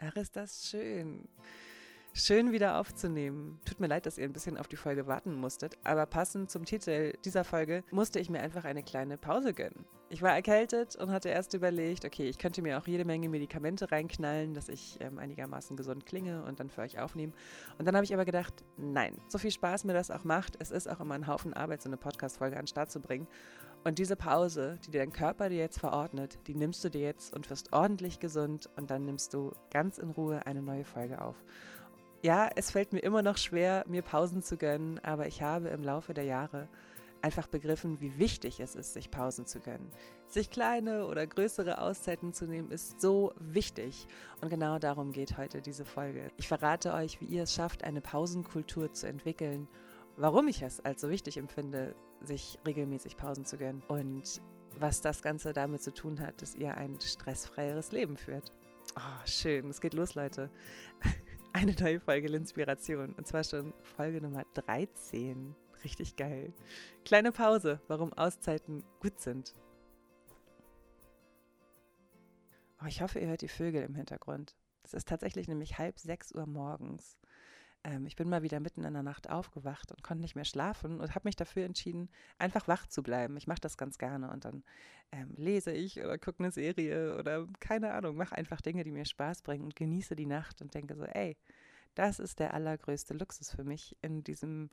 Ach, ist das schön. Schön wieder aufzunehmen. Tut mir leid, dass ihr ein bisschen auf die Folge warten musstet, aber passend zum Titel dieser Folge musste ich mir einfach eine kleine Pause gönnen. Ich war erkältet und hatte erst überlegt, okay, ich könnte mir auch jede Menge Medikamente reinknallen, dass ich ähm, einigermaßen gesund klinge und dann für euch aufnehmen. Und dann habe ich aber gedacht, nein, so viel Spaß mir das auch macht, es ist auch immer ein Haufen Arbeit, so eine Podcast-Folge an den Start zu bringen. Und diese Pause, die dein Körper dir jetzt verordnet, die nimmst du dir jetzt und wirst ordentlich gesund und dann nimmst du ganz in Ruhe eine neue Folge auf. Ja, es fällt mir immer noch schwer, mir Pausen zu gönnen, aber ich habe im Laufe der Jahre einfach begriffen, wie wichtig es ist, sich Pausen zu gönnen. Sich kleine oder größere Auszeiten zu nehmen, ist so wichtig. Und genau darum geht heute diese Folge. Ich verrate euch, wie ihr es schafft, eine Pausenkultur zu entwickeln, warum ich es als so wichtig empfinde, sich regelmäßig Pausen zu gönnen und was das Ganze damit zu tun hat, dass ihr ein stressfreieres Leben führt. Oh, schön, es geht los, Leute. Eine neue Folge Inspiration und zwar schon Folge Nummer 13. Richtig geil. Kleine Pause, warum Auszeiten gut sind. Oh, ich hoffe, ihr hört die Vögel im Hintergrund. Es ist tatsächlich nämlich halb sechs Uhr morgens ähm, ich bin mal wieder mitten in der Nacht aufgewacht und konnte nicht mehr schlafen und habe mich dafür entschieden, einfach wach zu bleiben. Ich mache das ganz gerne und dann ähm, lese ich oder gucke eine Serie oder keine Ahnung, mache einfach Dinge, die mir Spaß bringen und genieße die Nacht und denke so, ey, das ist der allergrößte Luxus für mich in diesem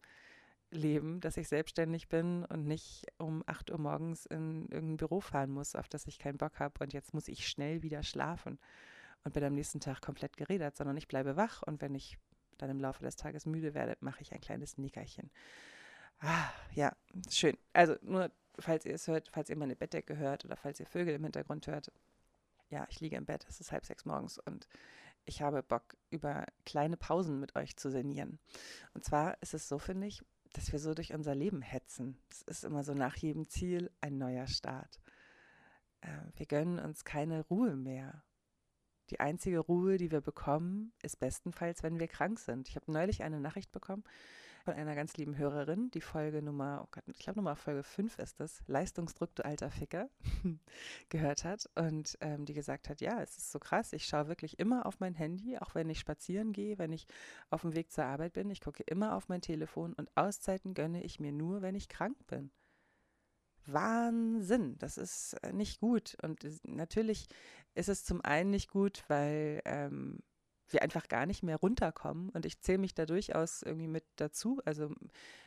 Leben, dass ich selbstständig bin und nicht um 8 Uhr morgens in irgendein Büro fahren muss, auf das ich keinen Bock habe und jetzt muss ich schnell wieder schlafen und bin am nächsten Tag komplett geredet, sondern ich bleibe wach und wenn ich dann im Laufe des Tages müde werde, mache ich ein kleines Nickerchen. Ah, ja, schön. Also nur, falls ihr es hört, falls ihr meine Bettdecke hört oder falls ihr Vögel im Hintergrund hört. Ja, ich liege im Bett, es ist halb sechs morgens und ich habe Bock, über kleine Pausen mit euch zu sinnieren. Und zwar ist es so, finde ich, dass wir so durch unser Leben hetzen. Es ist immer so nach jedem Ziel ein neuer Start. Äh, wir gönnen uns keine Ruhe mehr. Die einzige Ruhe, die wir bekommen, ist bestenfalls, wenn wir krank sind. Ich habe neulich eine Nachricht bekommen von einer ganz lieben Hörerin, die Folge Nummer, oh Gott, ich glaube Nummer Folge 5 ist das, Leistungsdruck, du alter Ficker, gehört hat und ähm, die gesagt hat, ja, es ist so krass, ich schaue wirklich immer auf mein Handy, auch wenn ich spazieren gehe, wenn ich auf dem Weg zur Arbeit bin, ich gucke immer auf mein Telefon und Auszeiten gönne ich mir nur, wenn ich krank bin. Wahnsinn, das ist äh, nicht gut. Und natürlich ist es zum einen nicht gut, weil ähm, wir einfach gar nicht mehr runterkommen. Und ich zähle mich da durchaus irgendwie mit dazu. Also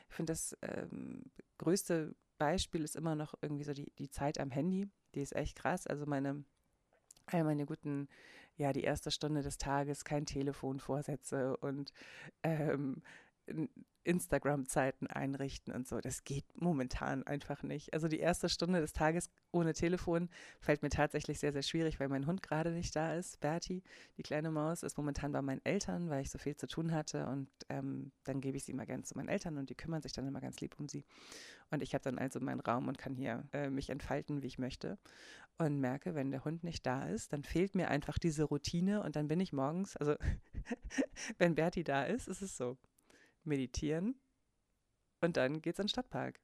ich finde, das ähm, größte Beispiel ist immer noch irgendwie so die, die Zeit am Handy. Die ist echt krass. Also meine, all meine guten, ja, die erste Stunde des Tages, kein Telefon vorsetze und ähm, Instagram-Zeiten einrichten und so. Das geht momentan einfach nicht. Also die erste Stunde des Tages ohne Telefon fällt mir tatsächlich sehr, sehr schwierig, weil mein Hund gerade nicht da ist. Bertie, die kleine Maus, ist momentan bei meinen Eltern, weil ich so viel zu tun hatte. Und ähm, dann gebe ich sie immer gerne zu meinen Eltern und die kümmern sich dann immer ganz lieb um sie. Und ich habe dann also meinen Raum und kann hier äh, mich entfalten, wie ich möchte. Und merke, wenn der Hund nicht da ist, dann fehlt mir einfach diese Routine und dann bin ich morgens, also wenn Bertie da ist, ist es so meditieren und dann geht's in den Stadtpark.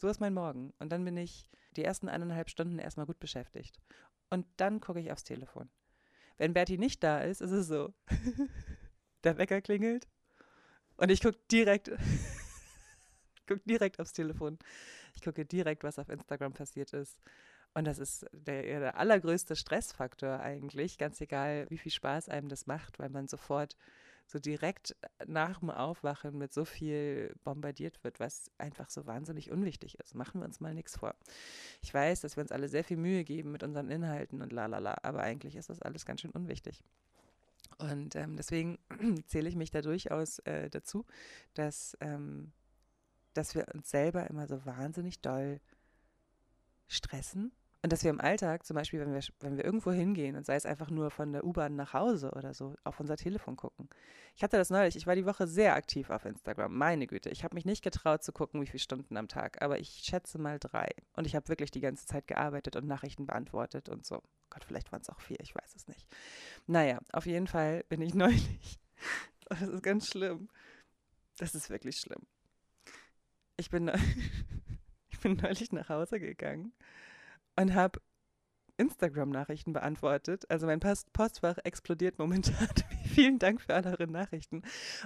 So ist mein Morgen. Und dann bin ich die ersten eineinhalb Stunden erstmal gut beschäftigt. Und dann gucke ich aufs Telefon. Wenn Bertie nicht da ist, ist es so. Der Wecker klingelt und ich gucke direkt, guck direkt aufs Telefon. Ich gucke direkt, was auf Instagram passiert ist. Und das ist der, der allergrößte Stressfaktor eigentlich, ganz egal, wie viel Spaß einem das macht, weil man sofort so direkt nach dem Aufwachen mit so viel bombardiert wird, was einfach so wahnsinnig unwichtig ist. Machen wir uns mal nichts vor. Ich weiß, dass wir uns alle sehr viel Mühe geben mit unseren Inhalten und lalala, aber eigentlich ist das alles ganz schön unwichtig. Und ähm, deswegen zähle ich mich da durchaus äh, dazu, dass, ähm, dass wir uns selber immer so wahnsinnig doll stressen und dass wir im Alltag, zum Beispiel, wenn wir, wenn wir irgendwo hingehen und sei es einfach nur von der U-Bahn nach Hause oder so, auf unser Telefon gucken. Ich hatte das neulich, ich war die Woche sehr aktiv auf Instagram, meine Güte. Ich habe mich nicht getraut zu gucken, wie viele Stunden am Tag, aber ich schätze mal drei. Und ich habe wirklich die ganze Zeit gearbeitet und Nachrichten beantwortet und so. Gott, vielleicht waren es auch vier, ich weiß es nicht. Naja, auf jeden Fall bin ich neulich. Das ist ganz schlimm. Das ist wirklich schlimm. Ich bin, ich bin neulich nach Hause gegangen und habe Instagram-Nachrichten beantwortet. Also mein Post Postfach explodiert momentan. Vielen Dank für alle eure Nachrichten.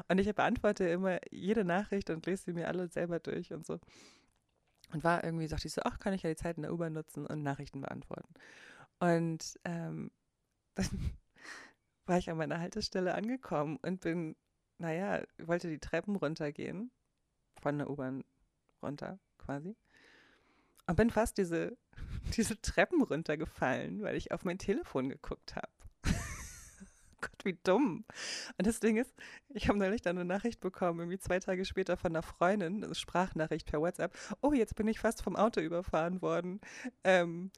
Und ich beantworte immer jede Nachricht und lese sie mir alle selber durch und so. Und war irgendwie, dachte ich so, ach, kann ich ja die Zeit in der U-Bahn nutzen und Nachrichten beantworten. Und ähm, dann war ich an meiner Haltestelle angekommen und bin, naja, wollte die Treppen runtergehen, von der U-Bahn runter quasi. Und bin fast diese, diese Treppen runtergefallen, weil ich auf mein Telefon geguckt habe. Gott, wie dumm. Und das Ding ist, ich habe neulich dann eine Nachricht bekommen, irgendwie zwei Tage später von einer Freundin, eine Sprachnachricht per WhatsApp. Oh, jetzt bin ich fast vom Auto überfahren worden. Ähm,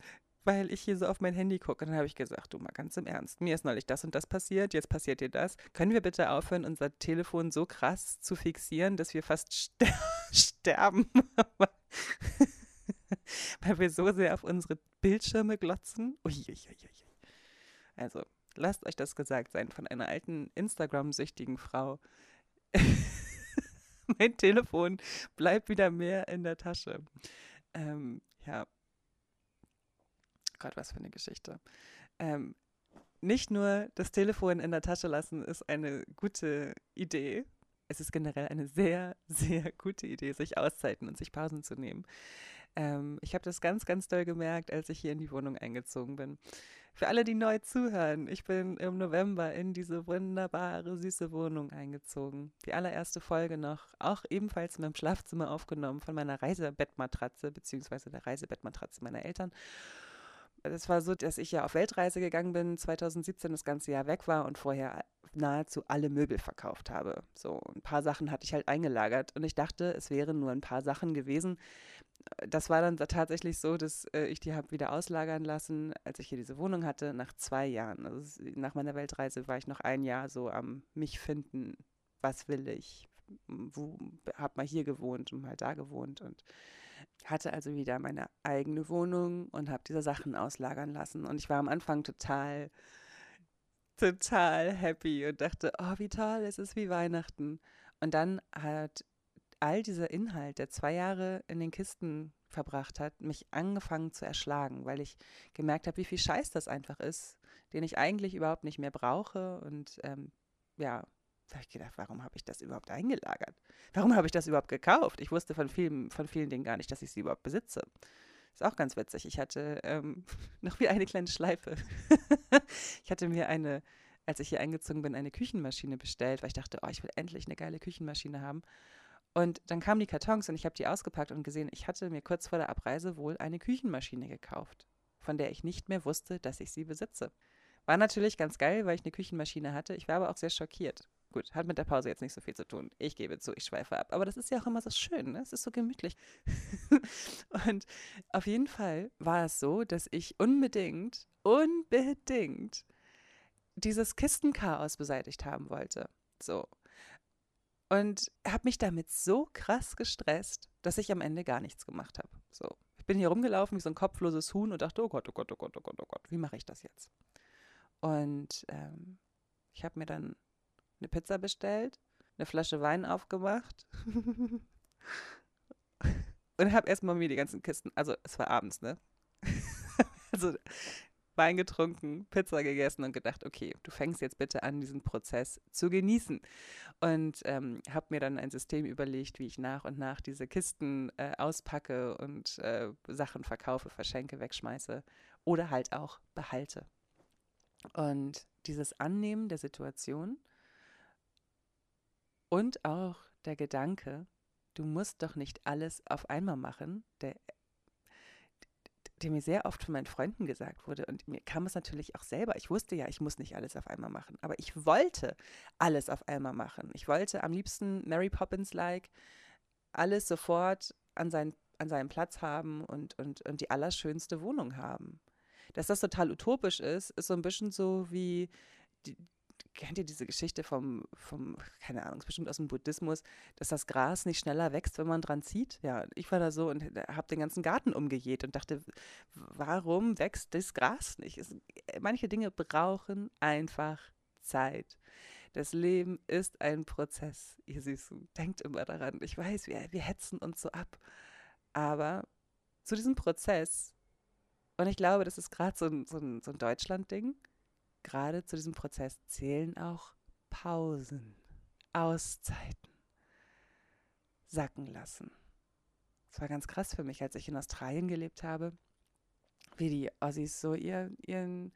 weil ich hier so auf mein Handy gucke. Und dann habe ich gesagt, du mal ganz im Ernst, mir ist neulich das und das passiert, jetzt passiert dir das. Können wir bitte aufhören, unser Telefon so krass zu fixieren, dass wir fast ster sterben? weil wir so sehr auf unsere Bildschirme glotzen. Uiuiuiui. Also, lasst euch das gesagt sein von einer alten Instagram-süchtigen Frau. mein Telefon bleibt wieder mehr in der Tasche. Ähm, ja, Gott, was für eine Geschichte. Ähm, nicht nur das Telefon in der Tasche lassen ist eine gute Idee. Es ist generell eine sehr, sehr gute Idee, sich Auszeiten und sich Pausen zu nehmen. Ähm, ich habe das ganz, ganz doll gemerkt, als ich hier in die Wohnung eingezogen bin. Für alle, die neu zuhören, ich bin im November in diese wunderbare, süße Wohnung eingezogen. Die allererste Folge noch, auch ebenfalls in meinem Schlafzimmer aufgenommen von meiner Reisebettmatratze, beziehungsweise der Reisebettmatratze meiner Eltern es war so, dass ich ja auf Weltreise gegangen bin, 2017 das ganze Jahr weg war und vorher nahezu alle Möbel verkauft habe. So ein paar Sachen hatte ich halt eingelagert und ich dachte, es wären nur ein paar Sachen gewesen. Das war dann tatsächlich so, dass äh, ich die habe wieder auslagern lassen, als ich hier diese Wohnung hatte, nach zwei Jahren. Also nach meiner Weltreise war ich noch ein Jahr so am mich finden, was will ich, wo habe mal hier gewohnt und mal da gewohnt und hatte also wieder meine eigene Wohnung und habe diese Sachen auslagern lassen. Und ich war am Anfang total, total happy und dachte, oh, wie toll, es ist wie Weihnachten. Und dann hat all dieser Inhalt, der zwei Jahre in den Kisten verbracht hat, mich angefangen zu erschlagen, weil ich gemerkt habe, wie viel Scheiß das einfach ist, den ich eigentlich überhaupt nicht mehr brauche und ähm, ja, da habe ich gedacht, warum habe ich das überhaupt eingelagert? Warum habe ich das überhaupt gekauft? Ich wusste von vielen, von vielen Dingen gar nicht, dass ich sie überhaupt besitze. Ist auch ganz witzig. Ich hatte ähm, noch wie eine kleine Schleife. ich hatte mir eine, als ich hier eingezogen bin, eine Küchenmaschine bestellt, weil ich dachte, oh, ich will endlich eine geile Küchenmaschine haben. Und dann kamen die Kartons und ich habe die ausgepackt und gesehen, ich hatte mir kurz vor der Abreise wohl eine Küchenmaschine gekauft, von der ich nicht mehr wusste, dass ich sie besitze. War natürlich ganz geil, weil ich eine Küchenmaschine hatte. Ich war aber auch sehr schockiert. Gut, hat mit der Pause jetzt nicht so viel zu tun. Ich gebe zu, ich schweife ab. Aber das ist ja auch immer so schön, ne? Es ist so gemütlich. und auf jeden Fall war es so, dass ich unbedingt, unbedingt dieses Kistenchaos beseitigt haben wollte. So. Und habe mich damit so krass gestresst, dass ich am Ende gar nichts gemacht habe. So. Ich bin hier rumgelaufen wie so ein kopfloses Huhn und dachte, oh Gott, oh Gott, oh Gott, oh Gott, oh Gott, wie mache ich das jetzt? Und ähm, ich habe mir dann eine Pizza bestellt, eine Flasche Wein aufgemacht und habe erstmal mir die ganzen Kisten, also es war abends, ne? also Wein getrunken, Pizza gegessen und gedacht, okay, du fängst jetzt bitte an, diesen Prozess zu genießen. Und ähm, habe mir dann ein System überlegt, wie ich nach und nach diese Kisten äh, auspacke und äh, Sachen verkaufe, verschenke, wegschmeiße oder halt auch behalte. Und dieses Annehmen der Situation und auch der Gedanke, du musst doch nicht alles auf einmal machen, der, der mir sehr oft von meinen Freunden gesagt wurde. Und mir kam es natürlich auch selber. Ich wusste ja, ich muss nicht alles auf einmal machen. Aber ich wollte alles auf einmal machen. Ich wollte am liebsten Mary Poppins-like alles sofort an, sein, an seinem Platz haben und, und, und die allerschönste Wohnung haben. Dass das total utopisch ist, ist so ein bisschen so wie die, kennt ihr diese Geschichte vom, vom, keine Ahnung, bestimmt aus dem Buddhismus, dass das Gras nicht schneller wächst, wenn man dran zieht? Ja, ich war da so und habe den ganzen Garten umgejeht und dachte, warum wächst das Gras nicht? Es, manche Dinge brauchen einfach Zeit. Das Leben ist ein Prozess, ihr Süßen. Denkt immer daran. Ich weiß, wir, wir hetzen uns so ab. Aber zu diesem Prozess Und ich glaube, das ist gerade so so so ein Deutschland-Ding. Gerade zu diesem Prozess zählen auch Pausen, Auszeiten, sacken lassen. Es war ganz krass für mich, als ich in Australien gelebt habe, wie die Aussies so ihr, ihren,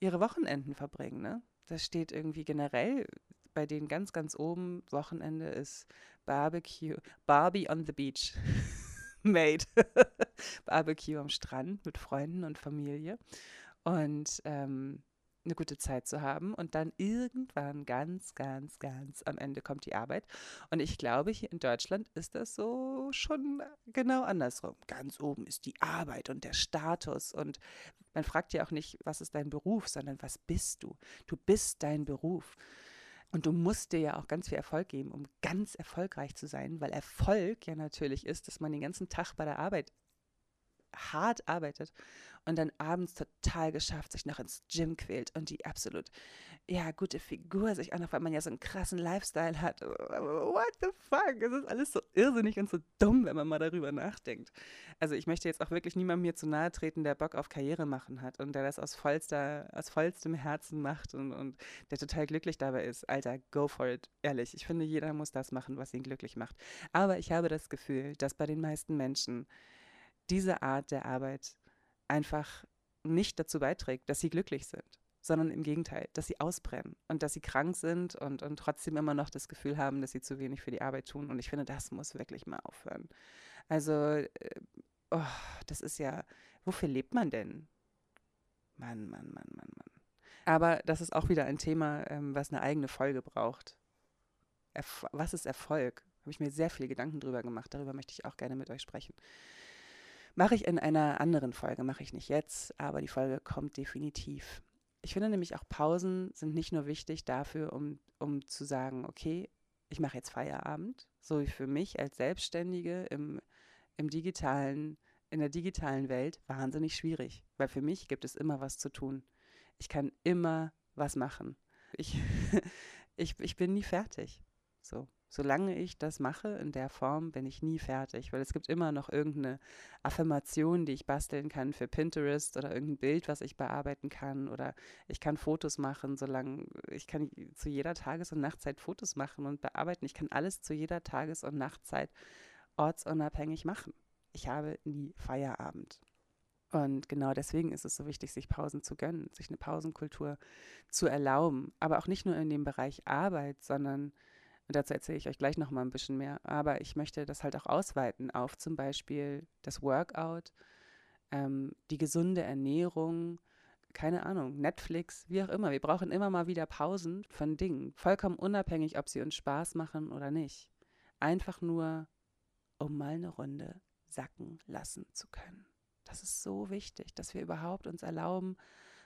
ihre Wochenenden verbringen. Ne? Das steht irgendwie generell bei denen ganz, ganz oben. Wochenende ist Barbecue, Barbie on the Beach. Made. Barbecue am Strand mit Freunden und Familie. Und ähm, eine gute Zeit zu haben und dann irgendwann ganz, ganz, ganz am Ende kommt die Arbeit. Und ich glaube, hier in Deutschland ist das so schon genau andersrum. Ganz oben ist die Arbeit und der Status und man fragt ja auch nicht, was ist dein Beruf, sondern was bist du? Du bist dein Beruf. Und du musst dir ja auch ganz viel Erfolg geben, um ganz erfolgreich zu sein, weil Erfolg ja natürlich ist, dass man den ganzen Tag bei der Arbeit hart arbeitet und dann abends total geschafft, sich noch ins Gym quält und die absolut, ja, gute Figur sich auch noch, weil man ja so einen krassen Lifestyle hat. What the fuck? Es ist alles so irrsinnig und so dumm, wenn man mal darüber nachdenkt. Also ich möchte jetzt auch wirklich niemandem mir zu nahe treten, der Bock auf Karriere machen hat und der das aus vollster, aus vollstem Herzen macht und, und der total glücklich dabei ist. Alter, go for it. Ehrlich, ich finde, jeder muss das machen, was ihn glücklich macht. Aber ich habe das Gefühl, dass bei den meisten Menschen diese Art der Arbeit einfach nicht dazu beiträgt, dass sie glücklich sind, sondern im Gegenteil, dass sie ausbrennen und dass sie krank sind und, und trotzdem immer noch das Gefühl haben, dass sie zu wenig für die Arbeit tun. Und ich finde, das muss wirklich mal aufhören. Also, äh, oh, das ist ja, wofür lebt man denn? Mann, Mann, Mann, Mann, Mann. Aber das ist auch wieder ein Thema, ähm, was eine eigene Folge braucht. Erf was ist Erfolg? Habe ich mir sehr viele Gedanken drüber gemacht. Darüber möchte ich auch gerne mit euch sprechen. Mache ich in einer anderen Folge, mache ich nicht jetzt, aber die Folge kommt definitiv. Ich finde nämlich auch Pausen sind nicht nur wichtig dafür, um, um zu sagen, okay, ich mache jetzt Feierabend, so wie für mich als Selbstständige im, im digitalen, in der digitalen Welt wahnsinnig schwierig, weil für mich gibt es immer was zu tun. Ich kann immer was machen. Ich, ich, ich bin nie fertig. So solange ich das mache in der Form, bin ich nie fertig, weil es gibt immer noch irgendeine Affirmation, die ich basteln kann für Pinterest oder irgendein Bild, was ich bearbeiten kann oder ich kann Fotos machen, solange ich kann zu jeder Tages- und Nachtzeit Fotos machen und bearbeiten. Ich kann alles zu jeder Tages- und Nachtzeit ortsunabhängig machen. Ich habe nie Feierabend. Und genau deswegen ist es so wichtig, sich Pausen zu gönnen, sich eine Pausenkultur zu erlauben. Aber auch nicht nur in dem Bereich Arbeit, sondern und dazu erzähle ich euch gleich noch mal ein bisschen mehr. Aber ich möchte das halt auch ausweiten auf zum Beispiel das Workout, ähm, die gesunde Ernährung, keine Ahnung, Netflix, wie auch immer. Wir brauchen immer mal wieder Pausen von Dingen, vollkommen unabhängig, ob sie uns Spaß machen oder nicht. Einfach nur, um mal eine Runde sacken lassen zu können. Das ist so wichtig, dass wir überhaupt uns erlauben,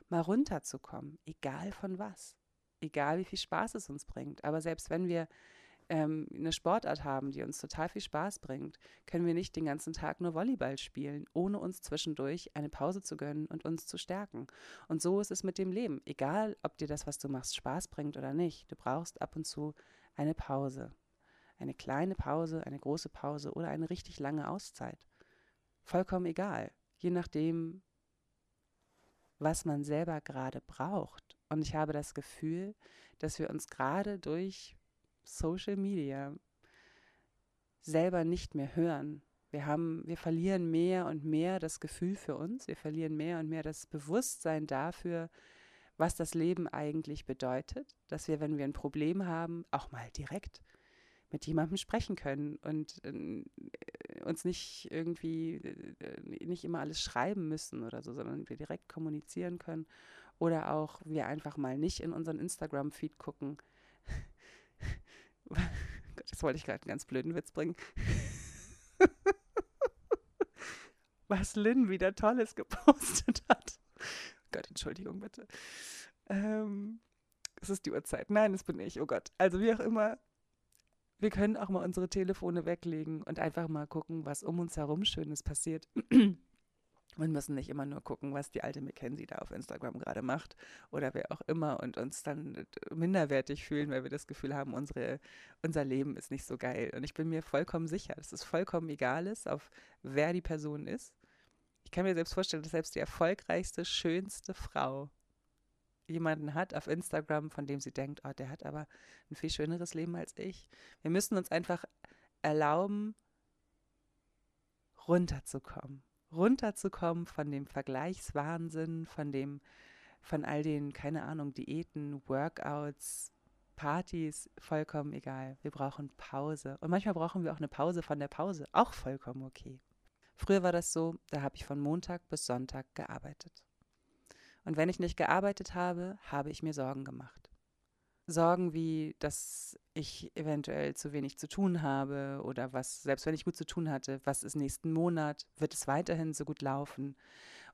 mal runterzukommen, egal von was egal wie viel Spaß es uns bringt. Aber selbst wenn wir ähm, eine Sportart haben, die uns total viel Spaß bringt, können wir nicht den ganzen Tag nur Volleyball spielen, ohne uns zwischendurch eine Pause zu gönnen und uns zu stärken. Und so ist es mit dem Leben. Egal, ob dir das, was du machst, Spaß bringt oder nicht, du brauchst ab und zu eine Pause. Eine kleine Pause, eine große Pause oder eine richtig lange Auszeit. Vollkommen egal, je nachdem, was man selber gerade braucht. Und ich habe das Gefühl, dass wir uns gerade durch Social Media selber nicht mehr hören. Wir haben, wir verlieren mehr und mehr das Gefühl für uns, wir verlieren mehr und mehr das Bewusstsein dafür, was das Leben eigentlich bedeutet, dass wir, wenn wir ein Problem haben, auch mal direkt mit jemandem sprechen können und äh, uns nicht irgendwie äh, nicht immer alles schreiben müssen oder so, sondern wir direkt kommunizieren können oder auch wir einfach mal nicht in unseren Instagram-Feed gucken. Jetzt wollte ich gerade einen ganz blöden Witz bringen. Was Lynn wieder Tolles gepostet hat. Gott, Entschuldigung bitte. Ähm, es ist die Uhrzeit. Nein, das bin ich. Oh Gott. Also wie auch immer, wir können auch mal unsere Telefone weglegen und einfach mal gucken, was um uns herum Schönes passiert. und müssen nicht immer nur gucken, was die alte Mackenzie da auf Instagram gerade macht oder wer auch immer und uns dann äh, minderwertig fühlen, weil wir das Gefühl haben, unsere, unser Leben ist nicht so geil. Und ich bin mir vollkommen sicher, dass es vollkommen egal ist, auf wer die Person ist, Ich kann mir selbst vorstellen, dass selbst die erfolgreichste, schönste Frau jemanden hat auf Instagram, von dem sie denkt, oh, der hat aber ein viel schöneres Leben als ich. Wir müssen uns einfach erlauben, runterzukommen. Runterzukommen von dem Vergleichswahnsinn, von dem, von all den, keine Ahnung, Diäten, Workouts, Partys, vollkommen egal. Wir brauchen Pause. Und manchmal brauchen wir auch eine Pause von der Pause. Auch vollkommen okay. Früher war das so, da habe ich von Montag bis Sonntag gearbeitet. Und wenn ich nicht gearbeitet habe, habe ich mir Sorgen gemacht. Sorgen wie, dass ich eventuell zu wenig zu tun habe oder was, selbst wenn ich gut zu tun hatte, was ist nächsten Monat, wird es weiterhin so gut laufen?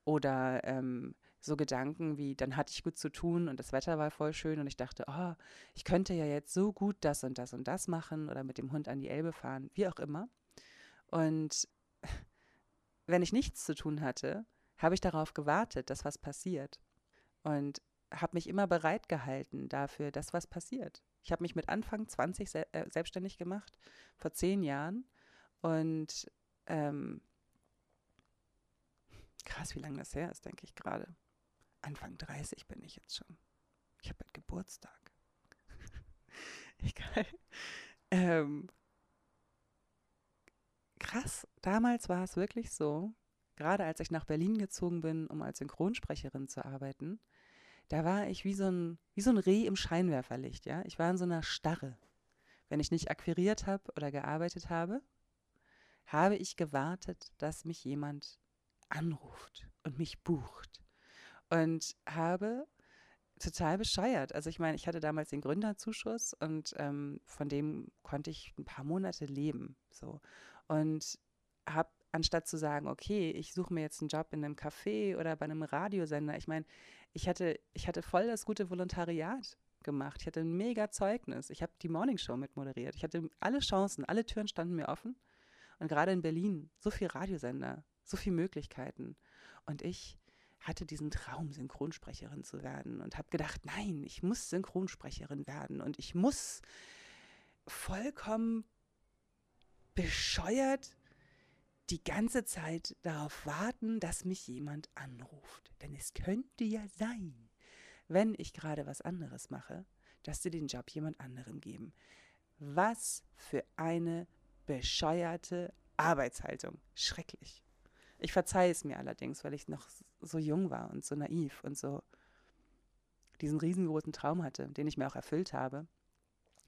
Oder ähm, so Gedanken wie, dann hatte ich gut zu tun und das Wetter war voll schön und ich dachte, oh, ich könnte ja jetzt so gut das und das und das machen oder mit dem Hund an die Elbe fahren, wie auch immer. Und wenn ich nichts zu tun hatte, habe ich darauf gewartet, dass was passiert. Und habe mich immer bereit gehalten dafür, dass was passiert. Ich habe mich mit Anfang 20 se äh, selbstständig gemacht, vor zehn Jahren. Und ähm, krass, wie lange das her ist, denke ich gerade. Anfang 30 bin ich jetzt schon. Ich habe bald Geburtstag. Egal. Ähm, krass, damals war es wirklich so, gerade als ich nach Berlin gezogen bin, um als Synchronsprecherin zu arbeiten, da war ich wie so ein, wie so ein Reh im Scheinwerferlicht, ja. Ich war in so einer Starre. Wenn ich nicht akquiriert habe oder gearbeitet habe, habe ich gewartet, dass mich jemand anruft und mich bucht. Und habe total bescheuert. Also ich meine, ich hatte damals den Gründerzuschuss und ähm, von dem konnte ich ein paar Monate leben. So. Und habe anstatt zu sagen, okay, ich suche mir jetzt einen Job in einem Café oder bei einem Radiosender, ich meine, ich hatte, ich hatte voll das gute Volontariat gemacht. Ich hatte ein mega Zeugnis. Ich habe die Morningshow mit moderiert. Ich hatte alle Chancen, alle Türen standen mir offen. Und gerade in Berlin, so viele Radiosender, so viele Möglichkeiten. Und ich hatte diesen Traum, Synchronsprecherin zu werden und habe gedacht, nein, ich muss Synchronsprecherin werden und ich muss vollkommen bescheuert die ganze Zeit darauf warten, dass mich jemand anruft. Denn es könnte ja sein, wenn ich gerade was anderes mache, dass sie den Job jemand anderem geben. Was für eine bescheuerte Arbeitshaltung. Schrecklich. Ich verzeihe es mir allerdings, weil ich noch so jung war und so naiv und so diesen riesengroßen Traum hatte, den ich mir auch erfüllt habe.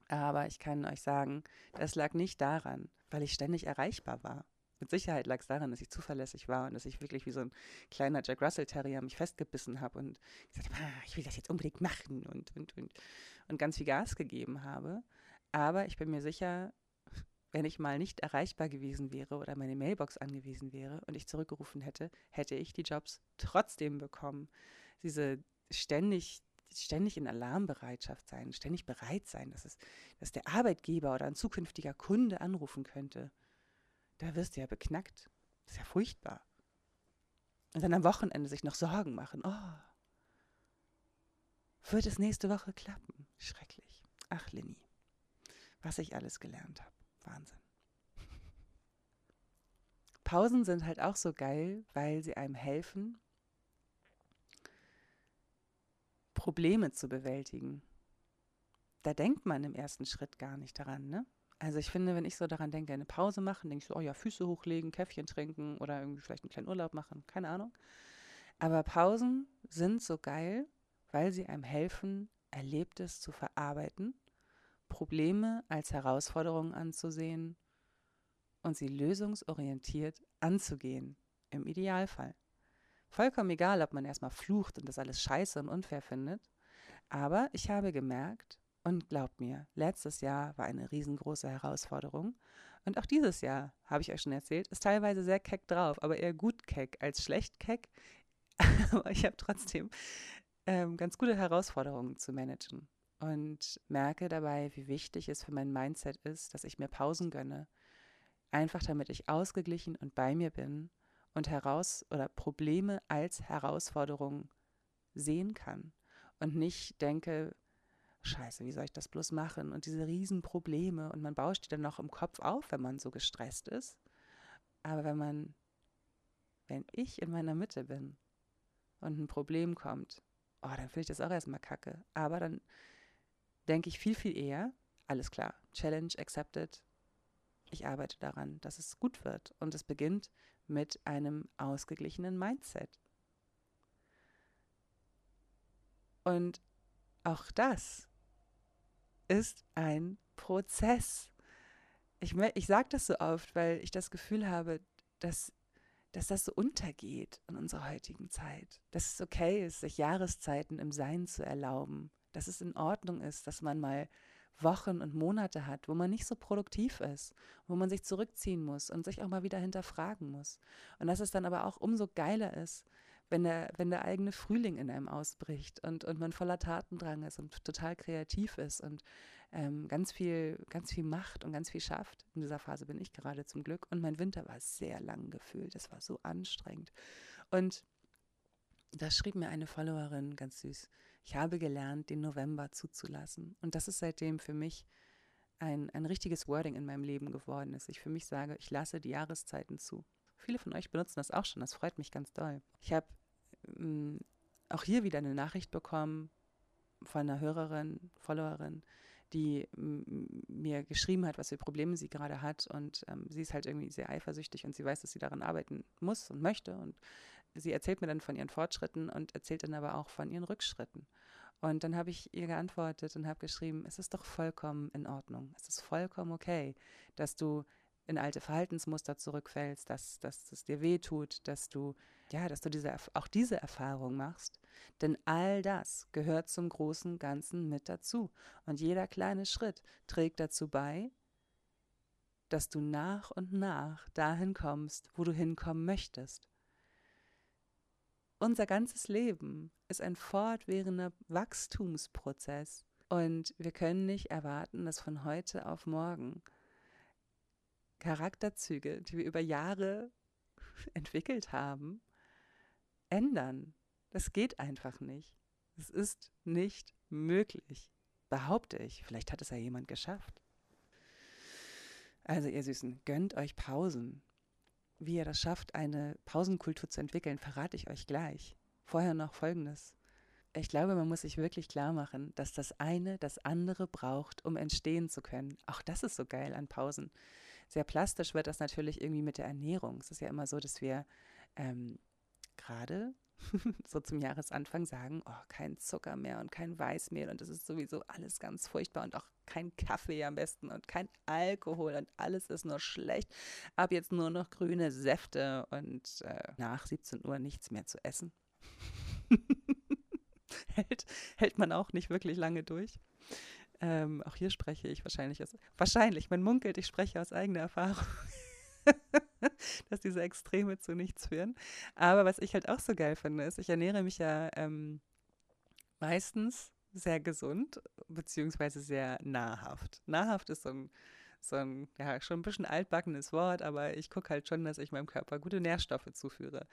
Aber ich kann euch sagen, das lag nicht daran, weil ich ständig erreichbar war. Mit Sicherheit lag es daran, dass ich zuverlässig war und dass ich wirklich wie so ein kleiner Jack Russell Terrier mich festgebissen habe und gesagt habe, ah, ich will das jetzt unbedingt machen und, und, und, und ganz viel Gas gegeben habe. Aber ich bin mir sicher, wenn ich mal nicht erreichbar gewesen wäre oder meine Mailbox angewiesen wäre und ich zurückgerufen hätte, hätte ich die Jobs trotzdem bekommen. Diese ständig ständig in Alarmbereitschaft sein, ständig bereit sein, dass, es, dass der Arbeitgeber oder ein zukünftiger Kunde anrufen könnte da wirst du ja beknackt. Das ist ja furchtbar. Und dann am Wochenende sich noch Sorgen machen. Oh, wird es nächste Woche klappen? Schrecklich. Ach, Lenny, was ich alles gelernt habe. Wahnsinn. Pausen sind halt auch so geil, weil sie einem helfen, Probleme zu bewältigen. Da denkt man im ersten Schritt gar nicht daran, ne? Also ich finde, wenn ich so daran denke, eine Pause machen, denke ich so, oh ja, Füße hochlegen, Käffchen trinken oder irgendwie vielleicht einen kleinen Urlaub machen, keine Ahnung. Aber Pausen sind so geil, weil sie einem helfen, Erlebtes zu verarbeiten, Probleme als Herausforderungen anzusehen und sie lösungsorientiert anzugehen, im Idealfall. Vollkommen egal, ob man erstmal flucht und das alles scheiße und unfair findet, aber ich habe gemerkt, und glaubt mir, letztes Jahr war eine riesengroße Herausforderung. Und auch dieses Jahr, habe ich euch schon erzählt, ist teilweise sehr keck drauf, aber eher gut keck als schlecht keck. aber ich habe trotzdem ähm, ganz gute Herausforderungen zu managen. Und merke dabei, wie wichtig es für mein Mindset ist, dass ich mir Pausen gönne. Einfach damit ich ausgeglichen und bei mir bin und heraus oder Probleme als Herausforderung sehen kann und nicht denke, scheiße, wie soll ich das bloß machen? Und diese Riesenprobleme und man bauscht die dann noch im Kopf auf, wenn man so gestresst ist. Aber wenn man wenn ich in meiner Mitte bin und ein Problem kommt, oh, dann finde ich das auch erstmal kacke. Aber dann denke ich viel, viel eher, alles klar, Challenge accepted. Ich arbeite daran, dass es gut wird. Und es beginnt mit einem ausgeglichenen Mindset. Und auch das ist ein Prozess. Ich, ich sage das so oft, weil ich das Gefühl habe, dass, dass das so untergeht in unserer heutigen Zeit. Dass es okay ist, sich Jahreszeiten im Sein zu erlauben. Dass es in Ordnung ist, dass man mal Wochen und Monate hat, wo man nicht so produktiv ist, wo man sich zurückziehen muss und sich auch mal wieder hinterfragen muss. Und dass es dann aber auch umso geiler ist, wenn der, wenn der eigene Frühling in einem ausbricht und, und man voller Tatendrang ist und total kreativ ist und ähm, ganz viel, ganz viel macht und ganz viel schafft. In dieser Phase bin ich gerade zum Glück. Und mein Winter war sehr lang gefühlt. Es war so anstrengend. Und da schrieb mir eine Followerin ganz süß, ich habe gelernt, den November zuzulassen. Und das ist seitdem für mich ein, ein richtiges Wording in meinem Leben geworden ist. Ich für mich sage, ich lasse die Jahreszeiten zu. Viele von euch benutzen das auch schon, das freut mich ganz doll. Ich habe ähm, auch hier wieder eine Nachricht bekommen von einer Hörerin, Followerin, die mir geschrieben hat, was für Probleme sie gerade hat. Und ähm, sie ist halt irgendwie sehr eifersüchtig und sie weiß, dass sie daran arbeiten muss und möchte. Und sie erzählt mir dann von ihren Fortschritten und erzählt dann aber auch von ihren Rückschritten. Und dann habe ich ihr geantwortet und habe geschrieben, es ist doch vollkommen in Ordnung. Es ist vollkommen okay, dass du in alte Verhaltensmuster zurückfällst, dass, dass es dir weh tut, dass du, ja, dass du diese, auch diese Erfahrung machst. Denn all das gehört zum großen Ganzen mit dazu. Und jeder kleine Schritt trägt dazu bei, dass du nach und nach dahin kommst, wo du hinkommen möchtest. Unser ganzes Leben ist ein fortwährender Wachstumsprozess und wir können nicht erwarten, dass von heute auf morgen Charakterzüge, die wir über Jahre entwickelt haben, ändern. Das geht einfach nicht. Es ist nicht möglich, behaupte ich. Vielleicht hat es ja jemand geschafft. Also ihr Süßen, gönnt euch Pausen. Wie ihr das schafft, eine Pausenkultur zu entwickeln, verrate ich euch gleich. Vorher noch Folgendes. Ich glaube, man muss sich wirklich klar machen, dass das eine das andere braucht, um entstehen zu können. Auch das ist so geil an Pausen. Sehr plastisch wird das natürlich irgendwie mit der Ernährung. Es ist ja immer so, dass wir ähm, gerade so zum Jahresanfang sagen, oh, kein Zucker mehr und kein Weißmehl und das ist sowieso alles ganz furchtbar und auch kein Kaffee am besten und kein Alkohol und alles ist nur schlecht. Ab jetzt nur noch grüne Säfte und äh, nach 17 Uhr nichts mehr zu essen. hält, hält man auch nicht wirklich lange durch. Ähm, auch hier spreche ich wahrscheinlich aus, wahrscheinlich, man munkelt, ich spreche aus eigener Erfahrung, dass diese Extreme zu nichts führen. Aber was ich halt auch so geil finde, ist, ich ernähre mich ja ähm, meistens sehr gesund, beziehungsweise sehr nahrhaft. Nahrhaft ist so ein so ein, ja, schon ein bisschen altbackenes Wort, aber ich gucke halt schon, dass ich meinem Körper gute Nährstoffe zuführe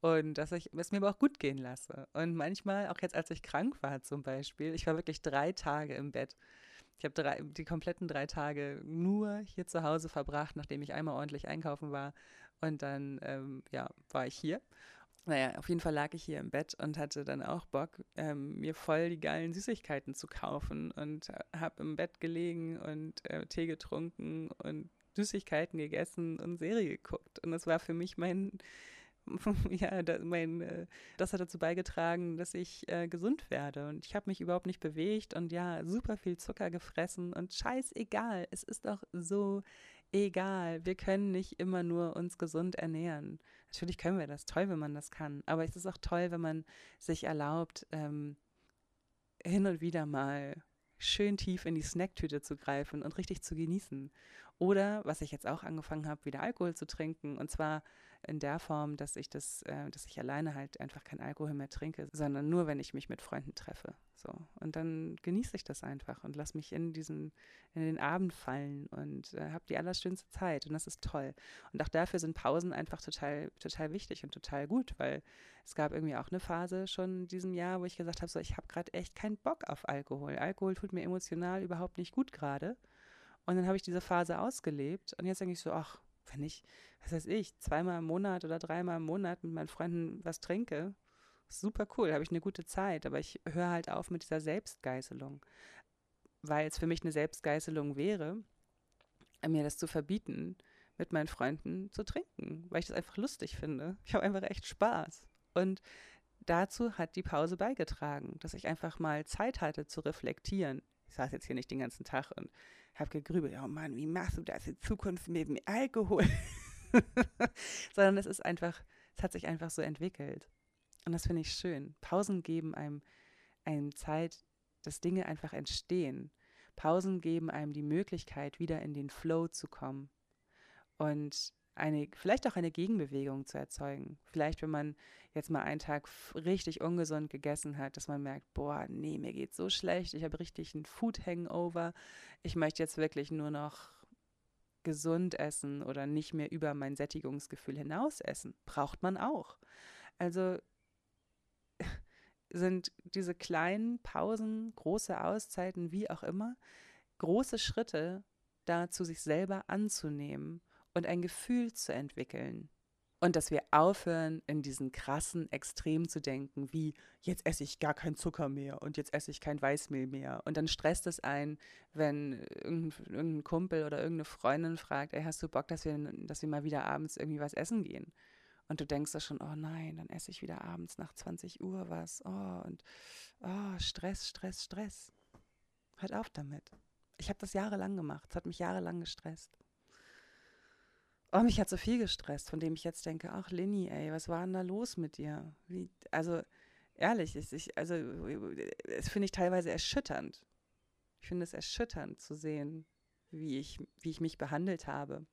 und dass ich es mir aber auch gut gehen lasse. Und manchmal, auch jetzt, als ich krank war zum Beispiel, ich war wirklich drei Tage im Bett. Ich habe die kompletten drei Tage nur hier zu Hause verbracht, nachdem ich einmal ordentlich einkaufen war. Und dann, ähm, ja, war ich hier. Naja, auf jeden Fall lag ich hier im Bett und hatte dann auch Bock, ähm, mir voll die geilen Süßigkeiten zu kaufen und habe im Bett gelegen und äh, Tee getrunken und Süßigkeiten gegessen und Serie geguckt. Und das war für mich mein, ja, da, mein, äh, das hat dazu beigetragen, dass ich äh, gesund werde. Und ich habe mich überhaupt nicht bewegt und ja, super viel Zucker gefressen und scheißegal. Es ist doch so egal. Wir können nicht immer nur uns gesund ernähren. Natürlich können wir das. Toll, wenn man das kann. Aber es ist auch toll, wenn man sich erlaubt, ähm, hin und wieder mal schön tief in die Snacktüte zu greifen und richtig zu genießen. Oder, was ich jetzt auch angefangen habe, wieder Alkohol zu trinken. Und zwar in der Form, dass ich das, äh, dass ich alleine halt einfach kein Alkohol mehr trinke, sondern nur, wenn ich mich mit Freunden treffe. So. Und dann genieße ich das einfach und lasse mich in diesen, in den Abend fallen und äh, habe die allerschönste Zeit. Und das ist toll. Und auch dafür sind Pausen einfach total, total wichtig und total gut, weil es gab irgendwie auch eine Phase schon in diesem Jahr, wo ich gesagt habe, so, ich habe gerade echt keinen Bock auf Alkohol. Alkohol tut mir emotional überhaupt nicht gut gerade. Und dann habe ich diese Phase ausgelebt und jetzt denke ich so, ach, wenn ich, was weiß ich, zweimal im Monat oder dreimal im Monat mit meinen Freunden was trinke, super cool, habe ich eine gute Zeit, aber ich höre halt auf mit dieser Selbstgeißelung, weil es für mich eine Selbstgeißelung wäre, mir das zu verbieten, mit meinen Freunden zu trinken, weil ich das einfach lustig finde. Ich habe einfach echt Spaß. Und dazu hat die Pause beigetragen, dass ich einfach mal Zeit hatte zu reflektieren. Ich saß jetzt hier nicht den ganzen Tag und habe gegrübelt, oh Mann, wie machst du das in Zukunft mit dem Alkohol? Sondern es ist einfach, es hat sich einfach so entwickelt. Und das finde ich schön. Pausen geben einem, einem Zeit, dass Dinge einfach entstehen. Pausen geben einem die Möglichkeit, wieder in den Flow zu kommen und eine, vielleicht auch eine Gegenbewegung zu erzeugen. Vielleicht, wenn man jetzt mal einen Tag richtig ungesund gegessen hat, dass man merkt, boah, nee, mir geht's so schlecht, ich habe richtig einen Food Hangover, ich möchte jetzt wirklich nur noch gesund essen oder nicht mehr über mein Sättigungsgefühl hinaus essen. Braucht man auch. Also sind diese kleinen Pausen, große Auszeiten, wie auch immer, große Schritte dazu, sich selber anzunehmen und ein Gefühl zu entwickeln. Und dass wir aufhören, in diesen krassen Extremen zu denken, wie jetzt esse ich gar keinen Zucker mehr und jetzt esse ich kein Weißmehl mehr. Und dann stresst es ein, wenn irgendein, irgendein Kumpel oder irgendeine Freundin fragt, ey, hast du Bock, dass wir, dass wir mal wieder abends irgendwie was essen gehen? Und du denkst da schon, oh nein, dann esse ich wieder abends nach 20 Uhr was. Oh, und oh, Stress, Stress, Stress. Hört auf damit. Ich habe das jahrelang gemacht. Es hat mich jahrelang gestresst. Oh, mich hat so viel gestresst, von dem ich jetzt denke, ach Linny, ey, was war denn da los mit dir? Wie, also ehrlich, ist ich, also es finde ich teilweise erschütternd. Ich finde es erschütternd zu sehen, wie ich, wie ich mich behandelt habe.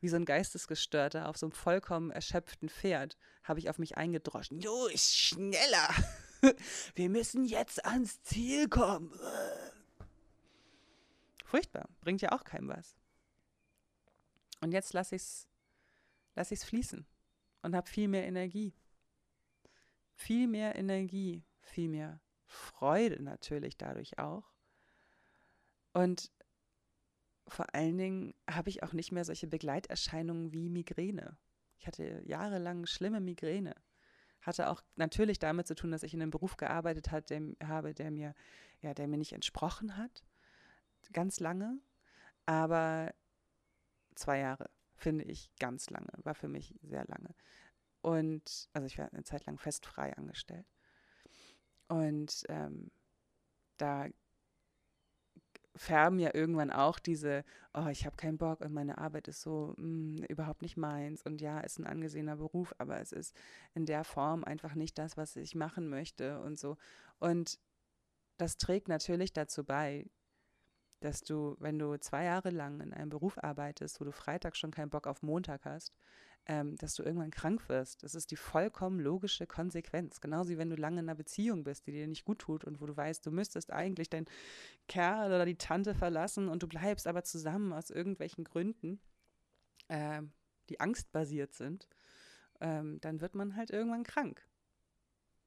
Wie so ein Geistesgestörter auf so einem vollkommen erschöpften Pferd habe ich auf mich eingedroschen. Du, ist schneller. Wir müssen jetzt ans Ziel kommen. Furchtbar, bringt ja auch keinem was. Und jetzt lasse ich es lass ich's fließen und habe viel mehr Energie. Viel mehr Energie, viel mehr Freude natürlich dadurch auch. Und vor allen Dingen habe ich auch nicht mehr solche Begleiterscheinungen wie Migräne. Ich hatte jahrelang schlimme Migräne. Hatte auch natürlich damit zu tun, dass ich in einem Beruf gearbeitet hat, der, habe, der mir, ja, der mir nicht entsprochen hat. Ganz lange. Aber zwei Jahre, finde ich ganz lange, war für mich sehr lange. Und, also ich war eine Zeit lang festfrei angestellt. Und ähm, da färben ja irgendwann auch diese, oh, ich habe keinen Bock und meine Arbeit ist so mh, hm, überhaupt nicht meins und ja, ist ein angesehener Beruf, aber es ist in der Form einfach nicht das, was ich machen möchte und so. Und das trägt natürlich dazu bei, dass du, wenn du zwei Jahre lang in einem Beruf arbeitest, wo du Freitag schon keinen Bock auf Montag hast, ähm, dass du irgendwann krank wirst. Das ist die vollkommen logische Konsequenz. Genauso wie wenn du lange in einer Beziehung bist, die dir nicht gut tut und wo du weißt, du müsstest eigentlich deinen Kerl oder die Tante verlassen und du bleibst aber zusammen aus irgendwelchen Gründen, äh, die angstbasiert sind, ähm, dann wird man halt irgendwann krank.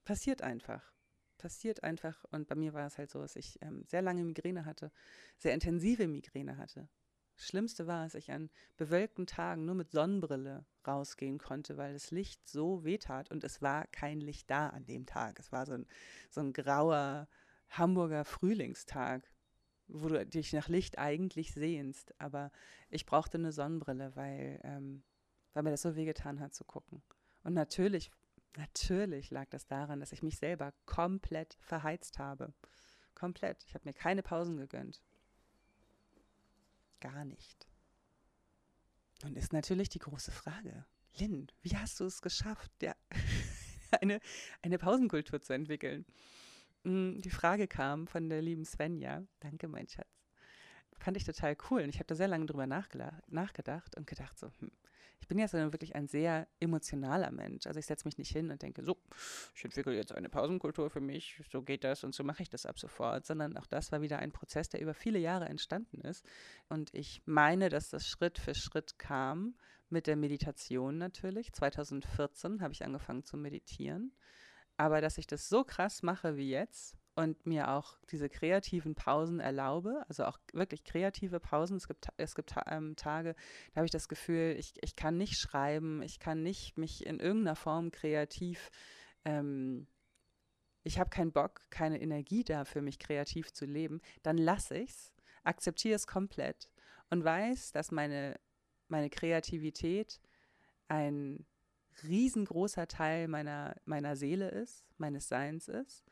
Passiert einfach passiert einfach. Und bei mir war es halt so, dass ich ähm, sehr lange Migräne hatte, sehr intensive Migräne hatte. Das Schlimmste war, dass ich an bewölkten Tagen nur mit Sonnenbrille rausgehen konnte, weil das Licht so wehtat und es war kein Licht da an dem Tag. Es war so ein, so ein grauer Hamburger Frühlingstag, wo du dich nach Licht eigentlich sehnst. Aber ich brauchte eine Sonnenbrille, weil, ähm, weil mir das so wehgetan hat zu gucken. Und natürlich Natürlich lag das daran, dass ich mich selber komplett verheizt habe. Komplett. Ich habe mir keine Pausen gegönnt. Gar nicht. Und ist natürlich die große Frage, Lynn, wie hast du es geschafft, ja, eine, eine Pausenkultur zu entwickeln? Hm, die Frage kam von der lieben Svenja. Danke, mein Schatz. Fand ich total cool. Und ich habe da sehr lange drüber nachgedacht und gedacht, so, hm, ich bin jetzt wirklich ein sehr emotionaler Mensch. Also ich setze mich nicht hin und denke, so, ich entwickle jetzt eine Pausenkultur für mich, so geht das und so mache ich das ab sofort, sondern auch das war wieder ein Prozess, der über viele Jahre entstanden ist. Und ich meine, dass das Schritt für Schritt kam mit der Meditation natürlich. 2014 habe ich angefangen zu meditieren. Aber dass ich das so krass mache wie jetzt und mir auch diese kreativen Pausen erlaube, also auch wirklich kreative Pausen. Es gibt, es gibt ähm, Tage, da habe ich das Gefühl, ich, ich kann nicht schreiben, ich kann nicht mich in irgendeiner Form kreativ, ähm, ich habe keinen Bock, keine Energie dafür, mich kreativ zu leben, dann lasse ich es, akzeptiere es komplett und weiß, dass meine, meine Kreativität ein riesengroßer Teil meiner, meiner Seele ist, meines Seins ist.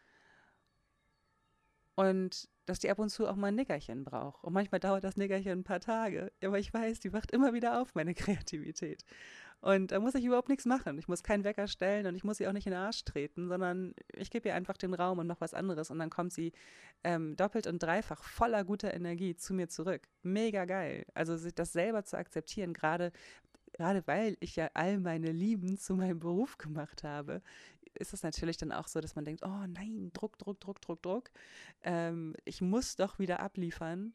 Und dass die ab und zu auch mal ein Nickerchen braucht. Und manchmal dauert das Nickerchen ein paar Tage. Aber ich weiß, die wacht immer wieder auf, meine Kreativität. Und da muss ich überhaupt nichts machen. Ich muss keinen Wecker stellen und ich muss sie auch nicht in den Arsch treten, sondern ich gebe ihr einfach den Raum und noch was anderes. Und dann kommt sie ähm, doppelt und dreifach voller guter Energie zu mir zurück. Mega geil. Also sich das selber zu akzeptieren, gerade gerade weil ich ja all meine Lieben zu meinem Beruf gemacht habe, ist es natürlich dann auch so, dass man denkt, oh nein, Druck, Druck, Druck, Druck, Druck. Ähm, ich muss doch wieder abliefern.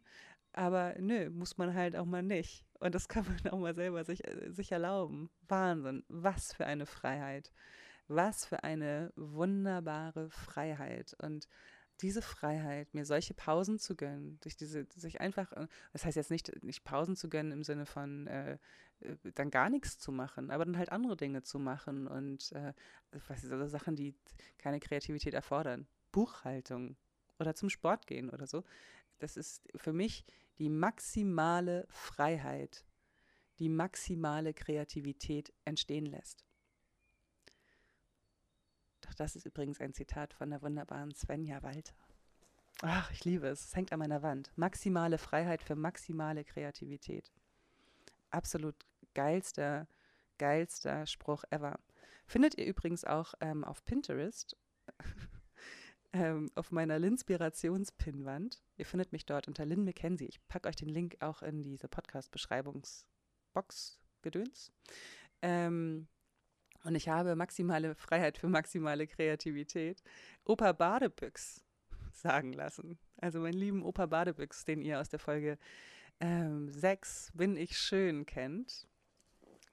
Aber nö, muss man halt auch mal nicht. Und das kann man auch mal selber sich, äh, sich erlauben. Wahnsinn. Was für eine Freiheit. Was für eine wunderbare Freiheit. Und diese Freiheit, mir solche Pausen zu gönnen, sich diese, sich einfach, äh, das heißt jetzt nicht, nicht Pausen zu gönnen im Sinne von äh, dann gar nichts zu machen, aber dann halt andere Dinge zu machen und äh, was also Sachen, die keine Kreativität erfordern. Buchhaltung oder zum Sport gehen oder so. Das ist für mich die maximale Freiheit, die maximale Kreativität entstehen lässt. Doch das ist übrigens ein Zitat von der wunderbaren Svenja Walter. Ach, ich liebe es. Es hängt an meiner Wand. Maximale Freiheit für maximale Kreativität. Absolut geilster, geilster Spruch ever. Findet ihr übrigens auch ähm, auf Pinterest, ähm, auf meiner Linspirationspinwand. Ihr findet mich dort unter Lynn McKenzie. Ich packe euch den Link auch in diese Podcast-Beschreibungsbox gedöns. Ähm, und ich habe maximale Freiheit für maximale Kreativität. Opa Badebüchs sagen lassen. Also meinen lieben Opa Badebüchs, den ihr aus der Folge ähm, 6 Bin ich schön kennt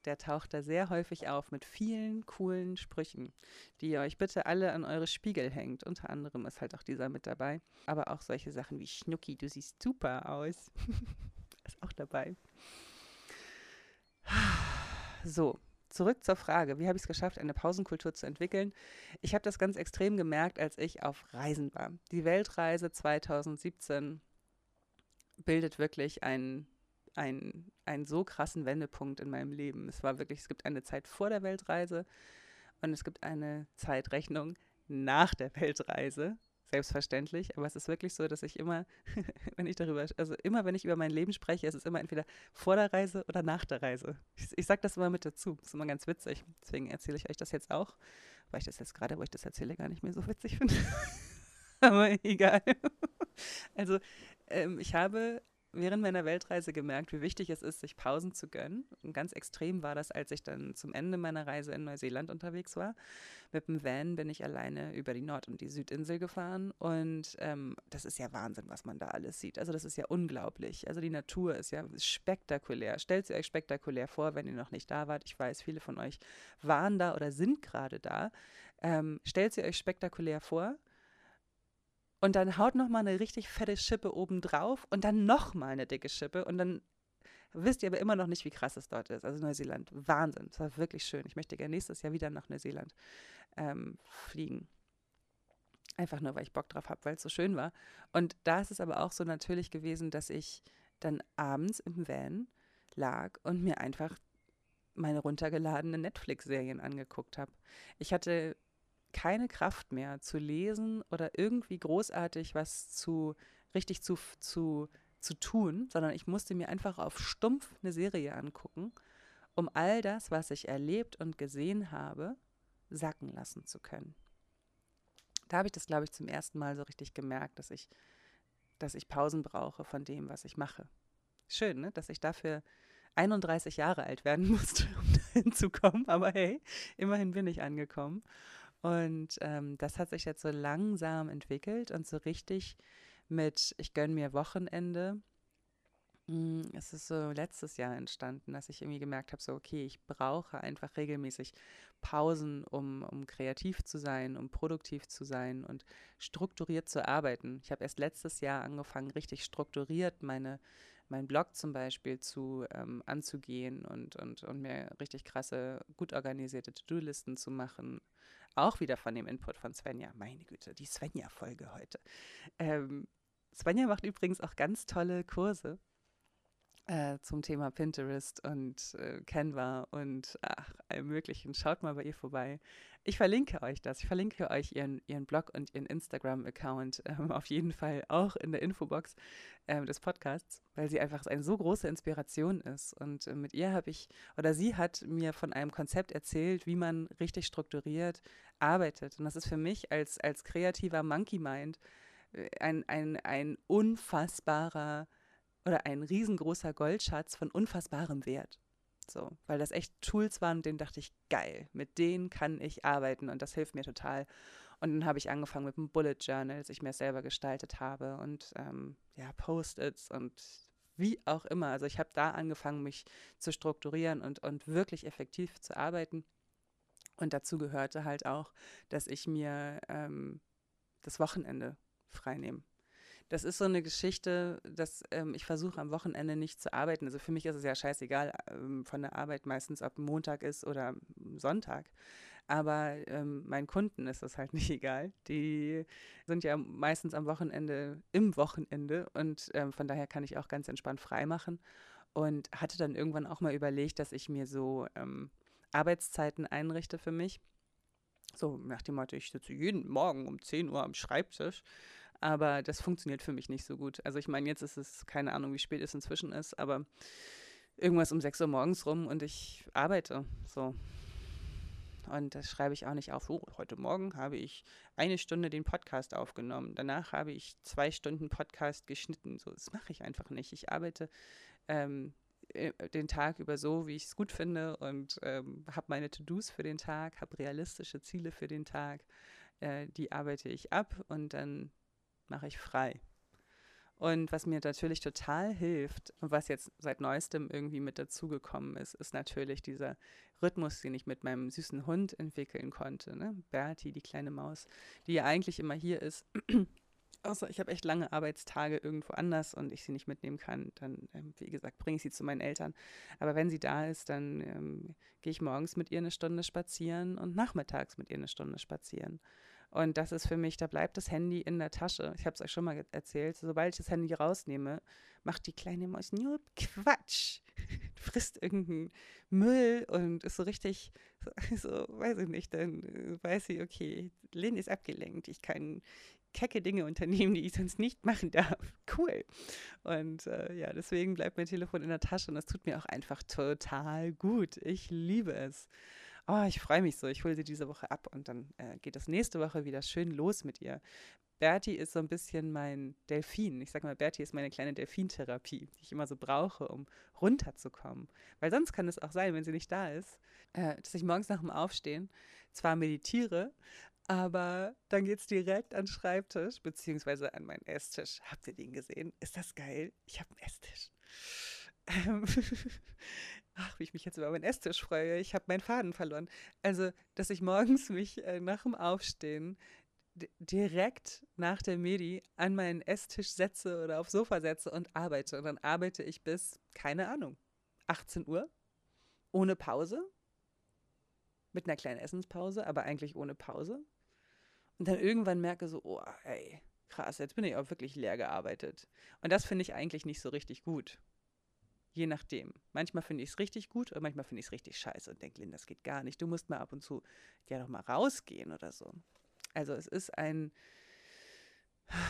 der taucht da sehr häufig auf mit vielen coolen Sprüchen, die ihr euch bitte alle an eure Spiegel hängt. Unter anderem ist halt auch dieser mit dabei. Aber auch solche Sachen wie Schnucki, du siehst super aus. ist auch dabei. So, zurück zur Frage, wie habe ich es geschafft, eine Pausenkultur zu entwickeln? Ich habe das ganz extrem gemerkt, als ich auf Reisen war. Die Weltreise 2017 bildet wirklich ein einen, einen so krassen Wendepunkt in meinem Leben. Es war wirklich, es gibt eine Zeit vor der Weltreise und es gibt eine Zeitrechnung nach der Weltreise. Selbstverständlich, aber es ist wirklich so, dass ich immer, wenn ich darüber, also immer, wenn ich über mein Leben spreche, ist es immer entweder vor der Reise oder nach der Reise. Ich, ich sage das immer mit dazu. Das ist immer ganz witzig. Deswegen erzähle ich euch das jetzt auch, weil ich das jetzt gerade, wo ich das erzähle, gar nicht mehr so witzig finde. aber egal. Also, ähm, ich habe während meiner Weltreise gemerkt, wie wichtig es ist, sich Pausen zu gönnen. Und ganz extrem war das, als ich dann zum Ende meiner Reise in Neuseeland unterwegs war. Mit dem Van bin ich alleine über die Nord- und die Südinsel gefahren. Und ähm, das ist ja Wahnsinn, was man da alles sieht. Also das ist ja unglaublich. Also die Natur ist ja spektakulär. Stellt sie euch spektakulär vor, wenn ihr noch nicht da wart. Ich weiß, viele von euch waren da oder sind gerade da. Ähm, stellt sie euch spektakulär vor und dann haut noch mal eine richtig fette Schippe oben drauf und dann noch mal eine dicke Schippe und dann wisst ihr aber immer noch nicht, wie krass es dort ist. Also Neuseeland, Wahnsinn, es war wirklich schön. Ich möchte gerne nächstes Jahr wieder nach Neuseeland ähm, fliegen. Einfach nur, weil ich Bock drauf habe, weil es so schön war. Und da ist es aber auch so natürlich gewesen, dass ich dann abends im Van lag und mir einfach meine runtergeladenen Netflix-Serien angeguckt habe. Ich hatte keine Kraft mehr zu lesen oder irgendwie großartig was zu richtig zu, zu, zu tun, sondern ich musste mir einfach auf stumpf eine Serie angucken, um all das, was ich erlebt und gesehen habe, sacken lassen zu können. Da habe ich das, glaube ich, zum ersten Mal so richtig gemerkt, dass ich, dass ich Pausen brauche von dem, was ich mache. Schön, ne? dass ich dafür 31 Jahre alt werden musste, um dahin zu kommen. Aber hey, immerhin bin ich angekommen. Und ähm, das hat sich jetzt so langsam entwickelt und so richtig mit, ich gönne mir Wochenende, Hm, es ist so letztes Jahr entstanden, dass ich irgendwie gemerkt habe, so okay, ich brauche einfach regelmäßig Pausen, um, um kreativ zu sein, um produktiv zu sein und strukturiert zu arbeiten. Ich habe erst letztes Jahr angefangen, richtig strukturiert meine, meinen Blog zum Beispiel zu ähm, anzugehen und, und, und mir richtig krasse, gut organisierte To-Do-Listen zu machen. Auch wieder von dem Input von Svenja. Meine Güte, die Svenja-Folge heute. Ähm, Svenja macht übrigens auch ganz tolle Kurse äh, zum Thema Pinterest und äh, Canva und ach, allem Möglichen. Schaut mal bei ihr vorbei. Ich verlinke euch das. Ich verlinke euch ihren, ihren Blog und ihren Instagram-Account ähm, auf jeden Fall auch in der Infobox äh, des Podcasts, weil sie einfach eine so große Inspiration ist. Und äh, mit ihr habe ich, oder sie hat mir von einem Konzept erzählt, wie man richtig strukturiert arbeitet. Und das ist für mich als, als kreativer Monkey Mind äh, ein, ein, ein unfassbarer oder ein riesengroßer Goldschatz von unfassbarem Wert. So, weil das echt Tools waren, denen dachte ich, geil, mit denen kann ich arbeiten und das hilft mir total. Und dann habe ich angefangen mit einem Bullet Journal, das ich mir selber gestaltet habe und ähm, ja, Post-its und wie auch immer. Also ich habe da angefangen, mich zu strukturieren und, und wirklich effektiv zu arbeiten. Und dazu gehörte halt auch, dass ich mir ähm, das Wochenende freinehme das ist so eine Geschichte, dass ähm, ich versuche am Wochenende nicht zu arbeiten. Also für mich ist es ja scheißegal, ähm, von der Arbeit meistens, ob Montag ist oder Sonntag. Aber ähm, meinen Kunden ist das halt nicht egal. Die sind ja meistens am Wochenende im Wochenende und ähm, von daher kann ich auch ganz entspannt frei machen. Und hatte dann irgendwann auch mal überlegt, dass ich mir so ähm, Arbeitszeiten einrichte für mich. So nach dem Motto, ich sitze jeden Morgen um 10 Uhr am Schreibtisch aber das funktioniert für mich nicht so gut. Also ich meine, jetzt ist es, keine Ahnung, wie spät es inzwischen ist, aber irgendwas um 6 Uhr morgens rum und ich arbeite so. Und das schreibe ich auch nicht auf. Oh, heute Morgen habe ich eine Stunde den Podcast aufgenommen. Danach habe ich zwei Stunden Podcast geschnitten. So, das mache ich einfach nicht. Ich arbeite ähm, äh, den Tag über so, wie ich es gut finde und ähm, habe meine To-Dos für den Tag, habe realistische Ziele für den Tag. Äh, die arbeite ich ab und dann mache ich frei. Und was mir natürlich total hilft und was jetzt seit neuestem irgendwie mit dazugekommen ist, ist natürlich dieser Rhythmus, den ich mit meinem süßen Hund entwickeln konnte. Ne? Bertie, die kleine Maus, die ja eigentlich immer hier ist. Außer ich habe echt lange Arbeitstage irgendwo anders und ich sie nicht mitnehmen kann, dann, ähm, wie gesagt, bringe ich sie zu meinen Eltern. Aber wenn sie da ist, dann ähm, gehe ich morgens mit ihr eine Stunde spazieren und nachmittags mit ihr eine Stunde spazieren. Und das ist für mich, da bleibt das Handy in der Tasche. Ich habe es euch schon mal erzählt. Sobald ich das Handy rausnehme, macht die kleine Maus nur Quatsch. Frisst irgendeinen Müll und ist so richtig, so, weiß ich nicht, dann äh, weiß sie, okay, Lynn ist abgelenkt. Ich kann kecke Dinge unternehmen, die ich sonst nicht machen darf. Cool. Und äh, ja, deswegen bleibt mein Telefon in der Tasche und das tut mir auch einfach total gut. Ich liebe es oh, ich freue mich so, ich hole sie diese Woche ab und dann äh, geht es nächste Woche wieder schön los mit ihr. Bertie ist so ein bisschen mein Delfin. Ich sage mal, Bertie ist meine kleine Delfintherapie, die ich immer so brauche, um runterzukommen. Weil sonst kann es auch sein, wenn sie nicht da ist, äh, dass ich morgens nach dem Aufstehen zwar meditiere, aber dann geht es direkt an den Schreibtisch, beziehungsweise an meinen Esstisch. Habt ihr den gesehen? Ist das geil? Ich habe einen Esstisch. Ähm, ach, wie ich mich jetzt über meinen Esstisch freue, ich habe meinen Faden verloren. Also, dass ich morgens mich äh, nach dem Aufstehen direkt nach der Medi an meinen Esstisch setze oder aufs Sofa setze und arbeite. Und dann arbeite ich bis, keine Ahnung, 18 Uhr, ohne Pause, mit einer kleinen Essenspause, aber eigentlich ohne Pause. Und dann irgendwann merke so, oh, ey, krass, jetzt bin ich auch wirklich leer gearbeitet. Und das finde ich eigentlich nicht so richtig gut. Je nachdem. Manchmal finde ich es richtig gut und manchmal finde ich es richtig scheiße und denke, Lynn, das geht gar nicht. Du musst mal ab und zu ja doch mal rausgehen oder so. Also es ist ein,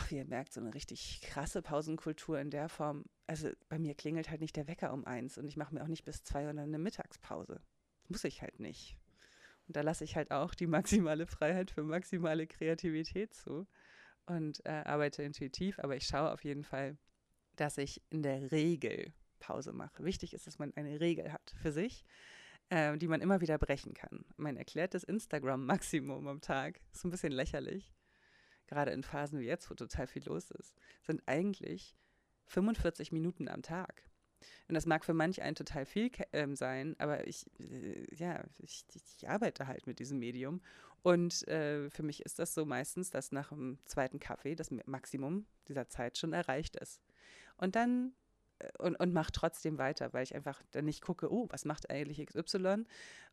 wie ihr merkt, so eine richtig krasse Pausenkultur in der Form. Also bei mir klingelt halt nicht der Wecker um eins und ich mache mir auch nicht bis zwei oder eine Mittagspause. Muss ich halt nicht. Und da lasse ich halt auch die maximale Freiheit für maximale Kreativität zu und äh, arbeite intuitiv, aber ich schaue auf jeden Fall, dass ich in der Regel Pause mache. Wichtig ist, dass man eine Regel hat für sich, äh, die man immer wieder brechen kann. Mein erklärtes Instagram-Maximum am Tag ist ein bisschen lächerlich, gerade in Phasen wie jetzt, wo total viel los ist, sind eigentlich 45 Minuten am Tag. Und das mag für manch einen total viel ähm, sein, aber ich, äh, ja, ich, ich, arbeite halt mit diesem Medium. Und äh, für mich ist das so meistens, dass nach dem zweiten Kaffee das Maximum dieser Zeit schon erreicht ist. Und dann und, und mache trotzdem weiter, weil ich einfach dann nicht gucke, oh, was macht eigentlich XY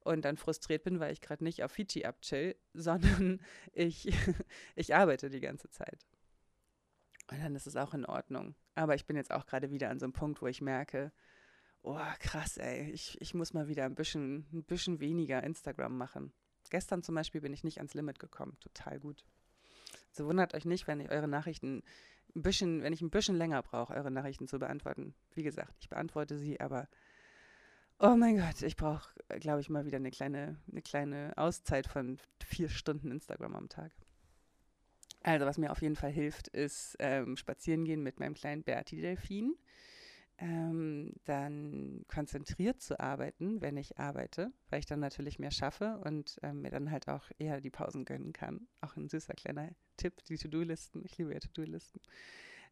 und dann frustriert bin, weil ich gerade nicht auf Fiji abchill, sondern ich, ich arbeite die ganze Zeit. Und dann ist es auch in Ordnung. Aber ich bin jetzt auch gerade wieder an so einem Punkt, wo ich merke, oh krass, ey, ich, ich muss mal wieder ein bisschen, ein bisschen weniger Instagram machen. Gestern zum Beispiel bin ich nicht ans Limit gekommen. Total gut. Also wundert euch nicht, wenn ich eure Nachrichten ein bisschen, wenn ich ein bisschen länger brauche, eure Nachrichten zu beantworten. Wie gesagt, ich beantworte sie, aber oh mein Gott, ich brauche, glaube ich, mal wieder eine kleine, eine kleine Auszeit von vier Stunden Instagram am Tag. Also, was mir auf jeden Fall hilft, ist ähm, spazieren gehen mit meinem kleinen Berti-Delfin. Ähm, dann konzentriert zu arbeiten, wenn ich arbeite, weil ich dann natürlich mehr schaffe und ähm, mir dann halt auch eher die Pausen gönnen kann. Auch ein süßer kleiner Tipp, die To-Do-Listen. Ich liebe ja To-Do-Listen.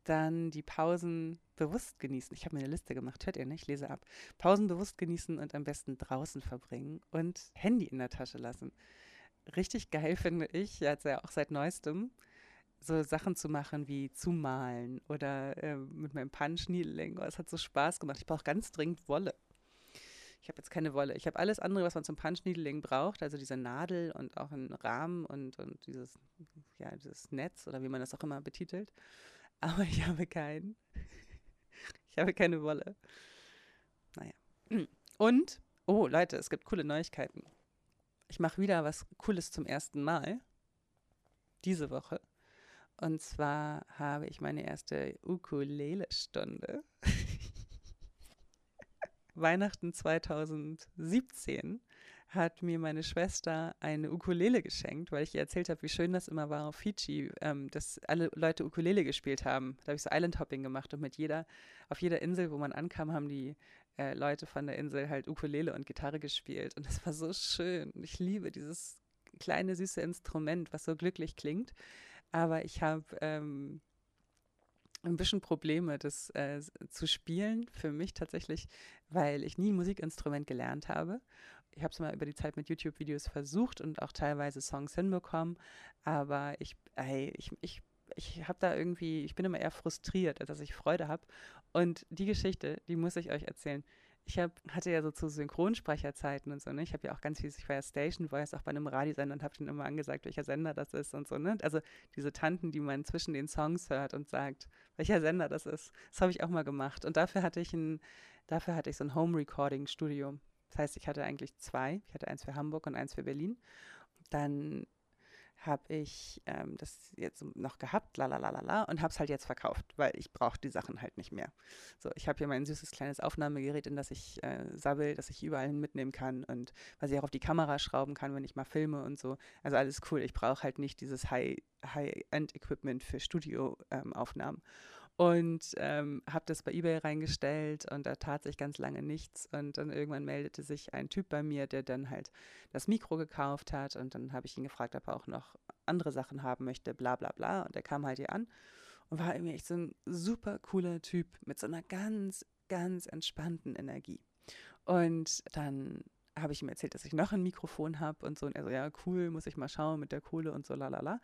Dann die Pausen bewusst genießen. Ich habe mir eine Liste gemacht, hört ihr nicht? Ich lese ab. Pausen bewusst genießen und am besten draußen verbringen und Handy in der Tasche lassen. Richtig geil finde ich, jetzt ja auch seit neuestem, so Sachen zu machen wie zu malen oder äh, mit meinem Punch Needling. Oh, es hat so Spaß gemacht. Ich brauche ganz dringend Wolle. Ich habe jetzt keine Wolle. Ich habe alles andere, was man zum Punch Needling braucht, also diese Nadel und auch einen Rahmen und, und dieses, ja, dieses Netz oder wie man das auch immer betitelt. Aber ich habe keinen. Ich habe keine Wolle. Naja. Und, oh Leute, es gibt coole Neuigkeiten. Ich mache wieder was Cooles zum ersten Mal. Diese Woche. Und zwar habe ich meine erste Ukulele-Stunde. Weihnachten 2017 hat mir meine Schwester eine Ukulele geschenkt, weil ich ihr erzählt habe, wie schön das immer war auf Fiji, ähm, dass alle Leute Ukulele gespielt haben. Da habe ich so Island Hopping gemacht und mit jeder, auf jeder Insel, wo man ankam, haben die äh, Leute von der Insel halt Ukulele und Gitarre gespielt. Und das war so schön. Ich liebe dieses kleine, süße Instrument, was so glücklich klingt. Aber ich habe ähm, ein bisschen Probleme, das äh, zu spielen für mich tatsächlich, weil ich nie ein Musikinstrument gelernt habe. Ich habe es mal über die Zeit mit YouTube-Videos versucht und auch teilweise Songs hinbekommen, aber ich, ey, ich, ich, ich habe da irgendwie, ich bin immer eher frustriert, als dass ich Freude habe. Und die Geschichte, die muss ich euch erzählen ich hab, hatte ja so zu Synchronsprecherzeiten und so, ne? Ich habe ja auch ganz viel, ich war ja Station Voice auch bei einem Radiosender und habe dann immer angesagt, welcher Sender das ist und so, ne? Also diese Tanten, die man zwischen den Songs hört und sagt, welcher Sender das ist, das habe ich auch mal gemacht. Und dafür hatte ich ein, dafür hatte ich so ein Home Recording Studio. Das heißt, ich hatte eigentlich zwei. Ich hatte eins für Hamburg und eins für Berlin. Dann habe ich ähm, das jetzt noch gehabt, la la la la la, und habe es halt jetzt verkauft, weil ich brauche die Sachen halt nicht mehr. So, ich habe hier mein süßes kleines Aufnahmegerät, in das ich äh, sabbel, das ich überall mitnehmen kann und was ich auch auf die Kamera schrauben kann, wenn ich mal filme und so. Also alles cool. Ich brauche halt nicht dieses High-End-Equipment für Studioaufnahmen. Ähm, und ähm, habe das bei eBay reingestellt und da tat sich ganz lange nichts. Und dann irgendwann meldete sich ein Typ bei mir, der dann halt das Mikro gekauft hat. Und dann habe ich ihn gefragt, ob er auch noch andere Sachen haben möchte, bla bla bla. Und der kam halt hier an und war irgendwie echt so ein super cooler Typ mit so einer ganz, ganz entspannten Energie. Und dann habe ich ihm erzählt, dass ich noch ein Mikrofon habe und so. Und er so, ja, cool, muss ich mal schauen mit der Kohle und so, la la la.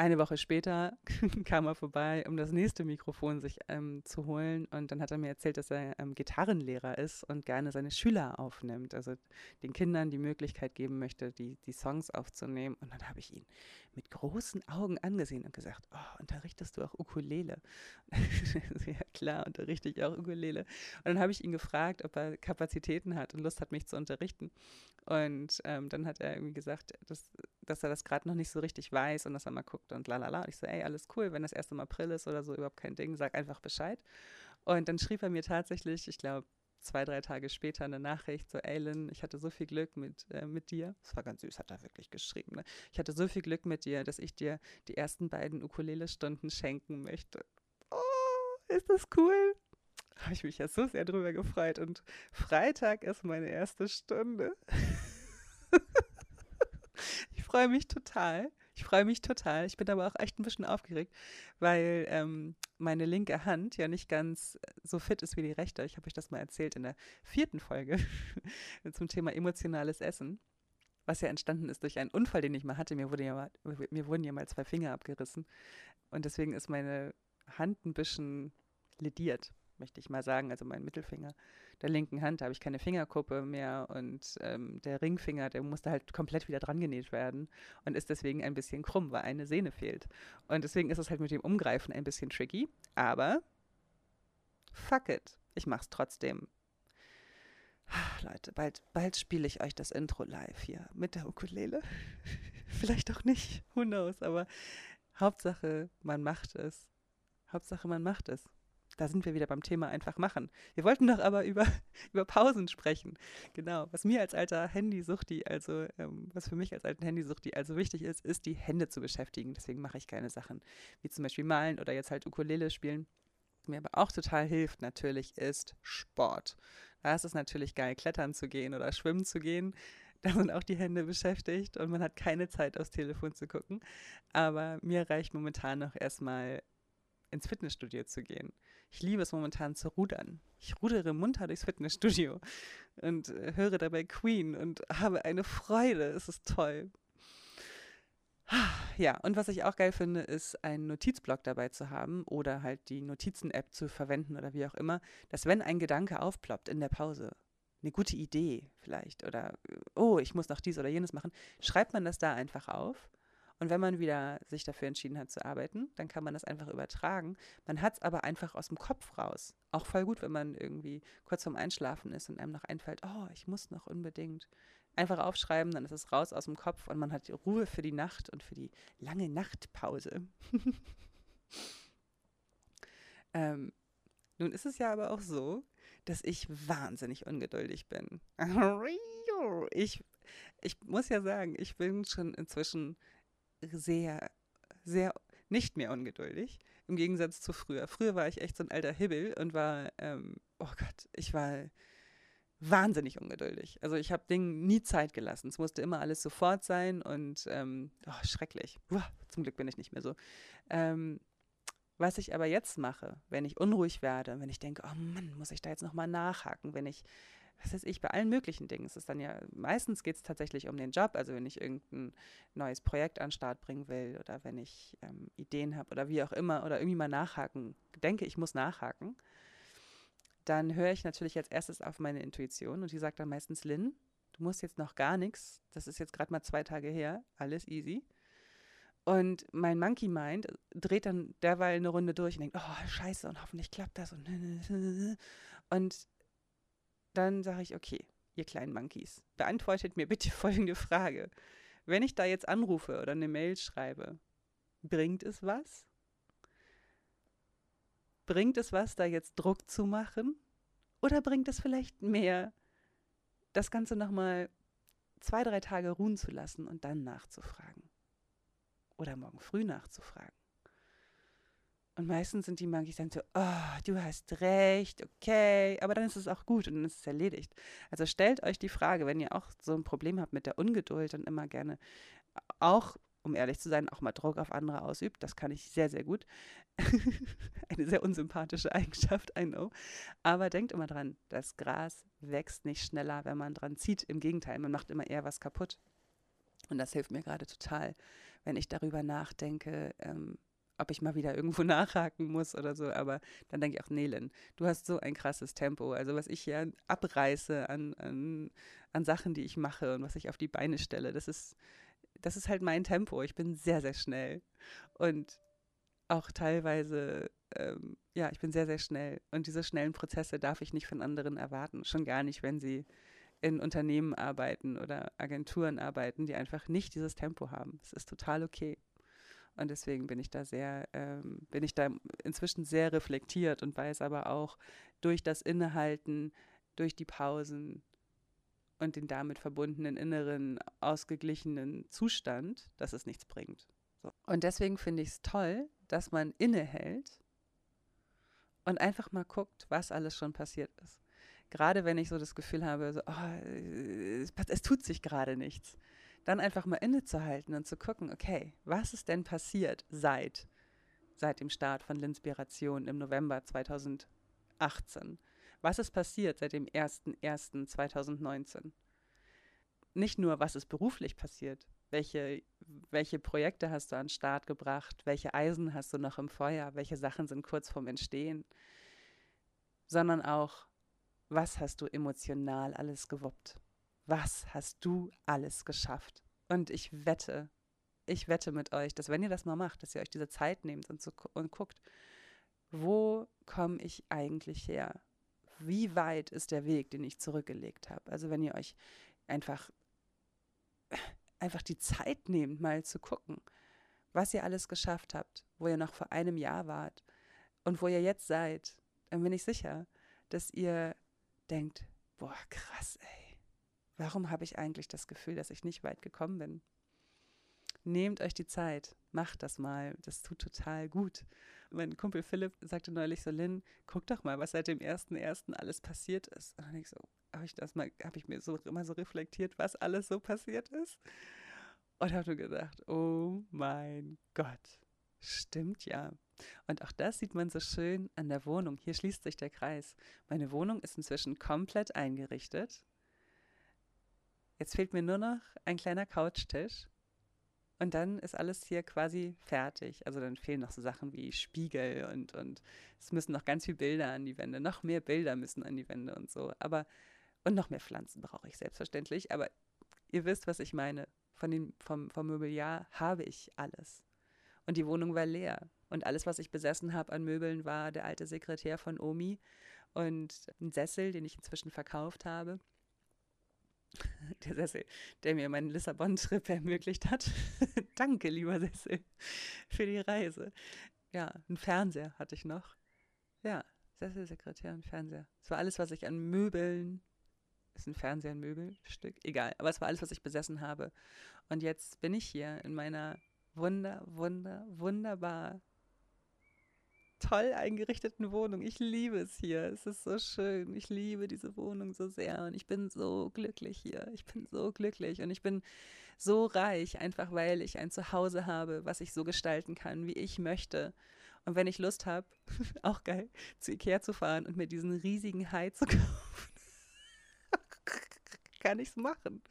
Eine Woche später kam er vorbei, um das nächste Mikrofon sich ähm, zu holen. Und dann hat er mir erzählt, dass er ähm, Gitarrenlehrer ist und gerne seine Schüler aufnimmt. Also den Kindern die Möglichkeit geben möchte, die, die Songs aufzunehmen. Und dann habe ich ihn mit großen Augen angesehen und gesagt, oh, unterrichtest du auch Ukulele? ja klar, unterrichte ich auch Ukulele. Und dann habe ich ihn gefragt, ob er Kapazitäten hat und Lust hat, mich zu unterrichten. Und ähm, dann hat er irgendwie gesagt, dass, dass er das gerade noch nicht so richtig weiß und dass er mal guckt und lalala. Ich so, ey, alles cool, wenn das erst im April ist oder so, überhaupt kein Ding, sag einfach Bescheid. Und dann schrieb er mir tatsächlich, ich glaube, zwei, drei Tage später eine Nachricht so, Aylin, ich hatte so viel Glück mit, äh, mit dir. Das war ganz süß, hat er wirklich geschrieben. Ne? Ich hatte so viel Glück mit dir, dass ich dir die ersten beiden Ukulele-Stunden schenken möchte. Oh, ist das cool? habe ich mich ja so sehr drüber gefreut. Und Freitag ist meine erste Stunde. ich freue mich total. Ich freue mich total. Ich bin aber auch echt ein bisschen aufgeregt, weil ähm, meine linke Hand ja nicht ganz so fit ist wie die rechte. Ich habe euch das mal erzählt in der vierten Folge zum Thema emotionales Essen, was ja entstanden ist durch einen Unfall, den ich mal hatte. Mir, wurde ja mal, mir wurden ja mal zwei Finger abgerissen und deswegen ist meine Hand ein bisschen lediert möchte ich mal sagen, also mein Mittelfinger der linken Hand, da habe ich keine Fingerkuppe mehr und ähm, der Ringfinger, der musste halt komplett wieder dran genäht werden und ist deswegen ein bisschen krumm, weil eine Sehne fehlt. Und deswegen ist es halt mit dem Umgreifen ein bisschen tricky, aber fuck it, ich mach's trotzdem. Ach, Leute, bald, bald spiele ich euch das Intro live hier mit der Ukulele. Vielleicht auch nicht, who knows, aber Hauptsache, man macht es. Hauptsache, man macht es da sind wir wieder beim Thema einfach machen. Wir wollten doch aber über, über Pausen sprechen. Genau. Was mir als alter Handysuchti, also ähm, was für mich als alten Handysuchti also wichtig ist, ist die Hände zu beschäftigen. Deswegen mache ich keine Sachen wie zum Beispiel malen oder jetzt halt Ukulele spielen. Mir aber auch total hilft natürlich ist Sport. Da ist es natürlich geil, klettern zu gehen oder schwimmen zu gehen. Da sind auch die Hände beschäftigt und man hat keine Zeit aufs Telefon zu gucken. Aber mir reicht momentan noch erstmal ins Fitnessstudio zu gehen. Ich liebe es momentan zu rudern. Ich rudere munter durchs Fitnessstudio und äh, höre dabei Queen und habe eine Freude. Es ist toll. Ja, und was ich auch geil finde, ist einen Notizblock dabei zu haben oder halt die Notizen-App zu verwenden oder wie auch immer, dass wenn ein Gedanke aufploppt in der Pause, eine gute Idee vielleicht oder oh, ich muss noch dies oder jenes machen, schreibt man das da einfach auf und wenn man wieder sich dafür entschieden hat zu arbeiten, dann kann man das einfach übertragen. Man hat es aber einfach aus dem Kopf raus. Auch voll gut, wenn man irgendwie kurz vorm Einschlafen ist und einem noch einfällt, oh, ich muss noch unbedingt. Einfach aufschreiben, dann ist es raus aus dem Kopf und man hat Ruhe für die Nacht und für die lange Nachtpause. ähm, nun ist es ja aber auch so, dass ich wahnsinnig ungeduldig bin. Ich, ich muss ja sagen, ich bin schon inzwischen sehr, sehr nicht mehr ungeduldig. Im Gegensatz zu früher. Früher war ich echt so ein alter Hibbel und war, ähm, oh Gott, ich war wahnsinnig ungeduldig. Also ich habe Dingen nie Zeit gelassen. Es musste immer alles sofort sein und ähm, oh, schrecklich. Uah, zum Glück bin ich nicht mehr so. Ähm, was ich aber jetzt mache, wenn ich unruhig werde, wenn ich denke, oh Mann, muss ich da jetzt nochmal nachhaken, wenn ich was weiß ich, bei allen möglichen Dingen. Es ist dann ja, meistens geht es tatsächlich um den Job, also wenn ich irgendein neues Projekt an den Start bringen will oder wenn ich ähm, Ideen habe oder wie auch immer oder irgendwie mal nachhaken, denke, ich muss nachhaken, dann höre ich natürlich als erstes auf meine Intuition und die sagt dann meistens, Lynn, du musst jetzt noch gar nichts, das ist jetzt gerade mal zwei Tage her, alles easy. Und mein Monkey Mind dreht dann derweil eine Runde durch und denkt, oh, scheiße, und hoffentlich klappt das. Und, und dann sage ich, okay, ihr kleinen Monkeys, beantwortet mir bitte folgende Frage. Wenn ich da jetzt anrufe oder eine Mail schreibe, bringt es was? Bringt es was, da jetzt Druck zu machen? Oder bringt es vielleicht mehr, das Ganze nochmal zwei, drei Tage ruhen zu lassen und dann nachzufragen? Oder morgen früh nachzufragen? Und meistens sind die Monkeys dann so, oh, du hast recht, okay, aber dann ist es auch gut und dann ist es erledigt. Also stellt euch die Frage, wenn ihr auch so ein Problem habt mit der Ungeduld und immer gerne auch, um ehrlich zu sein, auch mal Druck auf andere ausübt, das kann ich sehr, sehr gut. Eine sehr unsympathische Eigenschaft, I know. Aber denkt immer dran, das Gras wächst nicht schneller, wenn man dran zieht. Im Gegenteil, man macht immer eher was kaputt. Und das hilft mir gerade total, wenn ich darüber nachdenke, ähm, ob ich mal wieder irgendwo nachhaken muss oder so. Aber dann denke ich auch, Nelen, du hast so ein krasses Tempo. Also was ich hier abreiße an, an, an Sachen, die ich mache und was ich auf die Beine stelle, das ist, das ist halt mein Tempo. Ich bin sehr, sehr schnell. Und auch teilweise, ähm, ja, ich bin sehr, sehr schnell. Und diese schnellen Prozesse darf ich nicht von anderen erwarten. Schon gar nicht, wenn sie in Unternehmen arbeiten oder Agenturen arbeiten, die einfach nicht dieses Tempo haben. Es ist total okay. Und deswegen bin ich da sehr, ähm, bin ich da inzwischen sehr reflektiert und weiß aber auch durch das Innehalten, durch die Pausen und den damit verbundenen inneren, ausgeglichenen Zustand, dass es nichts bringt. So. Und deswegen finde ich es toll, dass man innehält und einfach mal guckt, was alles schon passiert ist. Gerade wenn ich so das Gefühl habe, so, oh, es, es tut sich gerade nichts dann einfach mal innezuhalten und zu gucken, okay, was ist denn passiert seit, seit dem Start von Linspiration im November 2018? Was ist passiert seit dem 01.01.2019? Nicht nur, was ist beruflich passiert, welche, welche Projekte hast du an den Start gebracht, welche Eisen hast du noch im Feuer, welche Sachen sind kurz vorm Entstehen, sondern auch, was hast du emotional alles gewuppt? Was hast du alles geschafft? Und ich wette, ich wette mit euch, dass wenn ihr das mal macht, dass ihr euch diese Zeit nehmt und, so, und guckt, wo komme ich eigentlich her? Wie weit ist der Weg, den ich zurückgelegt habe? Also wenn ihr euch einfach, einfach die Zeit nehmt, mal zu gucken, was ihr alles geschafft habt, wo ihr noch vor einem Jahr wart und wo ihr jetzt seid, dann bin ich sicher, dass ihr denkt, boah, krass, ey, warum habe ich eigentlich das Gefühl, dass ich nicht weit gekommen bin? Nehmt euch die Zeit, macht das mal, das tut total gut. Mein Kumpel Philipp sagte neulich so, Lynn, guck doch mal, was seit dem 1.1. alles passiert ist. Und ich so, habe ich das mal, habe ich mir so immer so reflektiert, was alles so passiert ist? Und habe nur gedacht, oh mein Gott, stimmt ja. Und auch das sieht man so schön an der Wohnung. Hier schließt sich der Kreis. Meine Wohnung ist inzwischen komplett eingerichtet. Jetzt fehlt mir nur noch ein kleiner Couchtisch. Und dann ist alles hier quasi fertig. Also dann fehlen noch so Sachen wie Spiegel und, und es müssen noch ganz viele Bilder an die Wände. Noch mehr Bilder müssen an die Wände und so. Aber, und noch mehr Pflanzen brauche ich selbstverständlich. Aber ihr wisst, was ich meine. Von dem, vom, vom Mobiliar habe ich alles. Und die Wohnung war leer. Und alles, was ich besessen habe an Möbeln, war der alte Sekretär von Omi und ein Sessel, den ich inzwischen verkauft habe. Der Sessel, der mir meinen Lissabon-Trip ermöglicht hat. Danke, lieber Sessel, für die Reise. Ja, ein Fernseher hatte ich noch. Ja, Sessel, Sekretär und Fernseher. Es war alles, was ich an Möbeln, ist ein Fernseher ein Möbelstück? Egal, aber es war alles, was ich besessen habe. Und jetzt bin ich hier in meiner wunder, wunder, wunderbar toll eingerichteten Wohnung. Ich liebe es hier. Es ist so schön. Ich liebe diese Wohnung so sehr und ich bin so glücklich hier. Ich bin so glücklich und ich bin so reich, einfach weil ich ein Zuhause habe, was ich so gestalten kann, wie ich möchte. Und wenn ich Lust habe, auch geil, zu Ikea zu fahren und mir diesen riesigen Hai zu kaufen, kann ich es machen.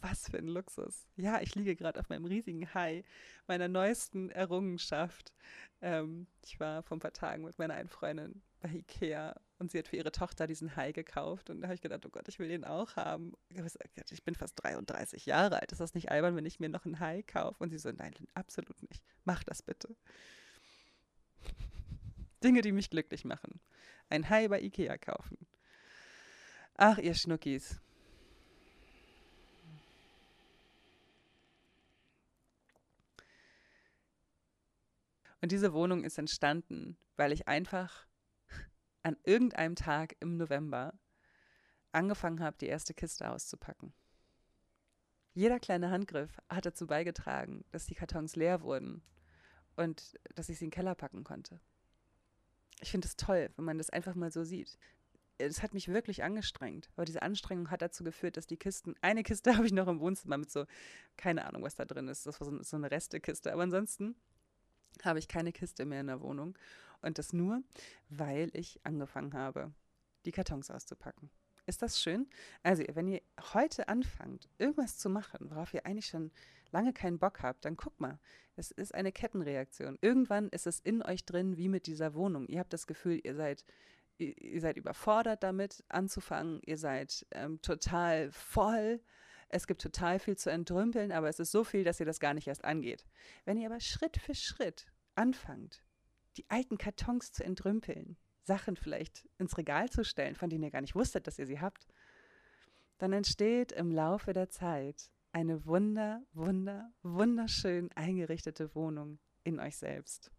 Was für ein Luxus. Ja, ich liege gerade auf meinem riesigen Hai, meiner neuesten Errungenschaft. Ähm, ich war vor ein paar Tagen mit meiner einen Freundin bei Ikea und sie hat für ihre Tochter diesen Hai gekauft. Und da habe ich gedacht, oh Gott, ich will den auch haben. Ich bin fast 33 Jahre alt. Ist das nicht albern, wenn ich mir noch einen Hai kaufe? Und sie so, nein, absolut nicht. Mach das bitte. Dinge, die mich glücklich machen. Ein Hai bei Ikea kaufen. Ach, ihr Schnuckis. Und diese Wohnung ist entstanden, weil ich einfach an irgendeinem Tag im November angefangen habe, die erste Kiste auszupacken. Jeder kleine Handgriff hat dazu beigetragen, dass die Kartons leer wurden und dass ich sie in den Keller packen konnte. Ich finde es toll, wenn man das einfach mal so sieht. Es hat mich wirklich angestrengt, aber diese Anstrengung hat dazu geführt, dass die Kisten, eine Kiste habe ich noch im Wohnzimmer mit so, keine Ahnung, was da drin ist, das war so, so eine Restekiste, aber ansonsten habe ich keine Kiste mehr in der Wohnung. Und das nur, weil ich angefangen habe, die Kartons auszupacken. Ist das schön? Also, wenn ihr heute anfangt, irgendwas zu machen, worauf ihr eigentlich schon lange keinen Bock habt, dann guck mal, es ist eine Kettenreaktion. Irgendwann ist es in euch drin, wie mit dieser Wohnung. Ihr habt das Gefühl, ihr seid, ihr seid überfordert damit anzufangen, ihr seid ähm, total voll es gibt total viel zu entrümpeln, aber es ist so viel, dass ihr das gar nicht erst angeht. Wenn ihr aber Schritt für Schritt anfangt, die alten Kartons zu entrümpeln, Sachen vielleicht ins Regal zu stellen, von denen ihr gar nicht wusstet, dass ihr sie habt, dann entsteht im Laufe der Zeit eine wunder, wunder, wunderschön eingerichtete Wohnung in euch selbst.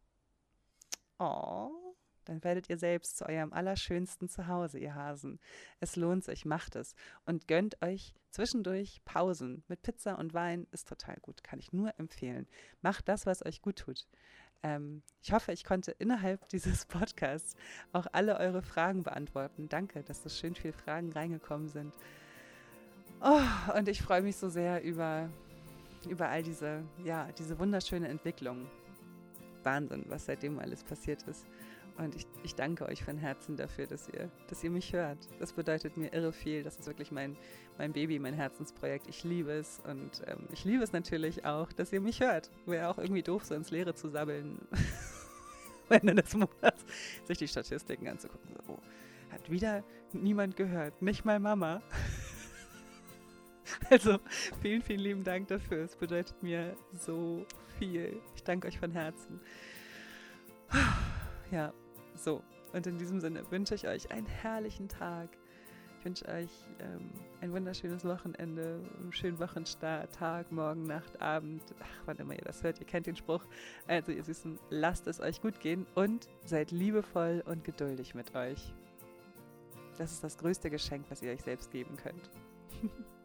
Oh dann werdet ihr selbst zu eurem allerschönsten Zuhause, ihr Hasen. Es lohnt sich, macht es und gönnt euch zwischendurch Pausen mit Pizza und Wein, ist total gut, kann ich nur empfehlen. Macht das, was euch gut tut. Ähm, ich hoffe, ich konnte innerhalb dieses Podcasts auch alle eure Fragen beantworten. Danke, dass so schön viele Fragen reingekommen sind. Oh, und ich freue mich so sehr über, über all diese, ja, diese wunderschöne Entwicklung. Wahnsinn, was seitdem alles passiert ist. Und ich, ich danke euch von Herzen dafür, dass ihr, dass ihr mich hört. Das bedeutet mir irre viel. Das ist wirklich mein, mein Baby, mein Herzensprojekt. Ich liebe es. Und ähm, ich liebe es natürlich auch, dass ihr mich hört. Wäre auch irgendwie doof, so ins Leere zu sabbeln. Ende des Monats sich die Statistiken anzugucken. So, oh, hat wieder niemand gehört. Nicht mal Mama. Also vielen, vielen lieben Dank dafür. Es bedeutet mir so viel. Ich danke euch von Herzen. Ja, so. Und in diesem Sinne wünsche ich euch einen herrlichen Tag. Ich wünsche euch ähm, ein wunderschönes Wochenende, einen schönen Wochenstart, Tag, Morgen, Nacht, Abend, ach, wann immer ihr das hört, ihr kennt den Spruch. Also ihr Süßen, lasst es euch gut gehen und seid liebevoll und geduldig mit euch. Das ist das größte Geschenk, was ihr euch selbst geben könnt.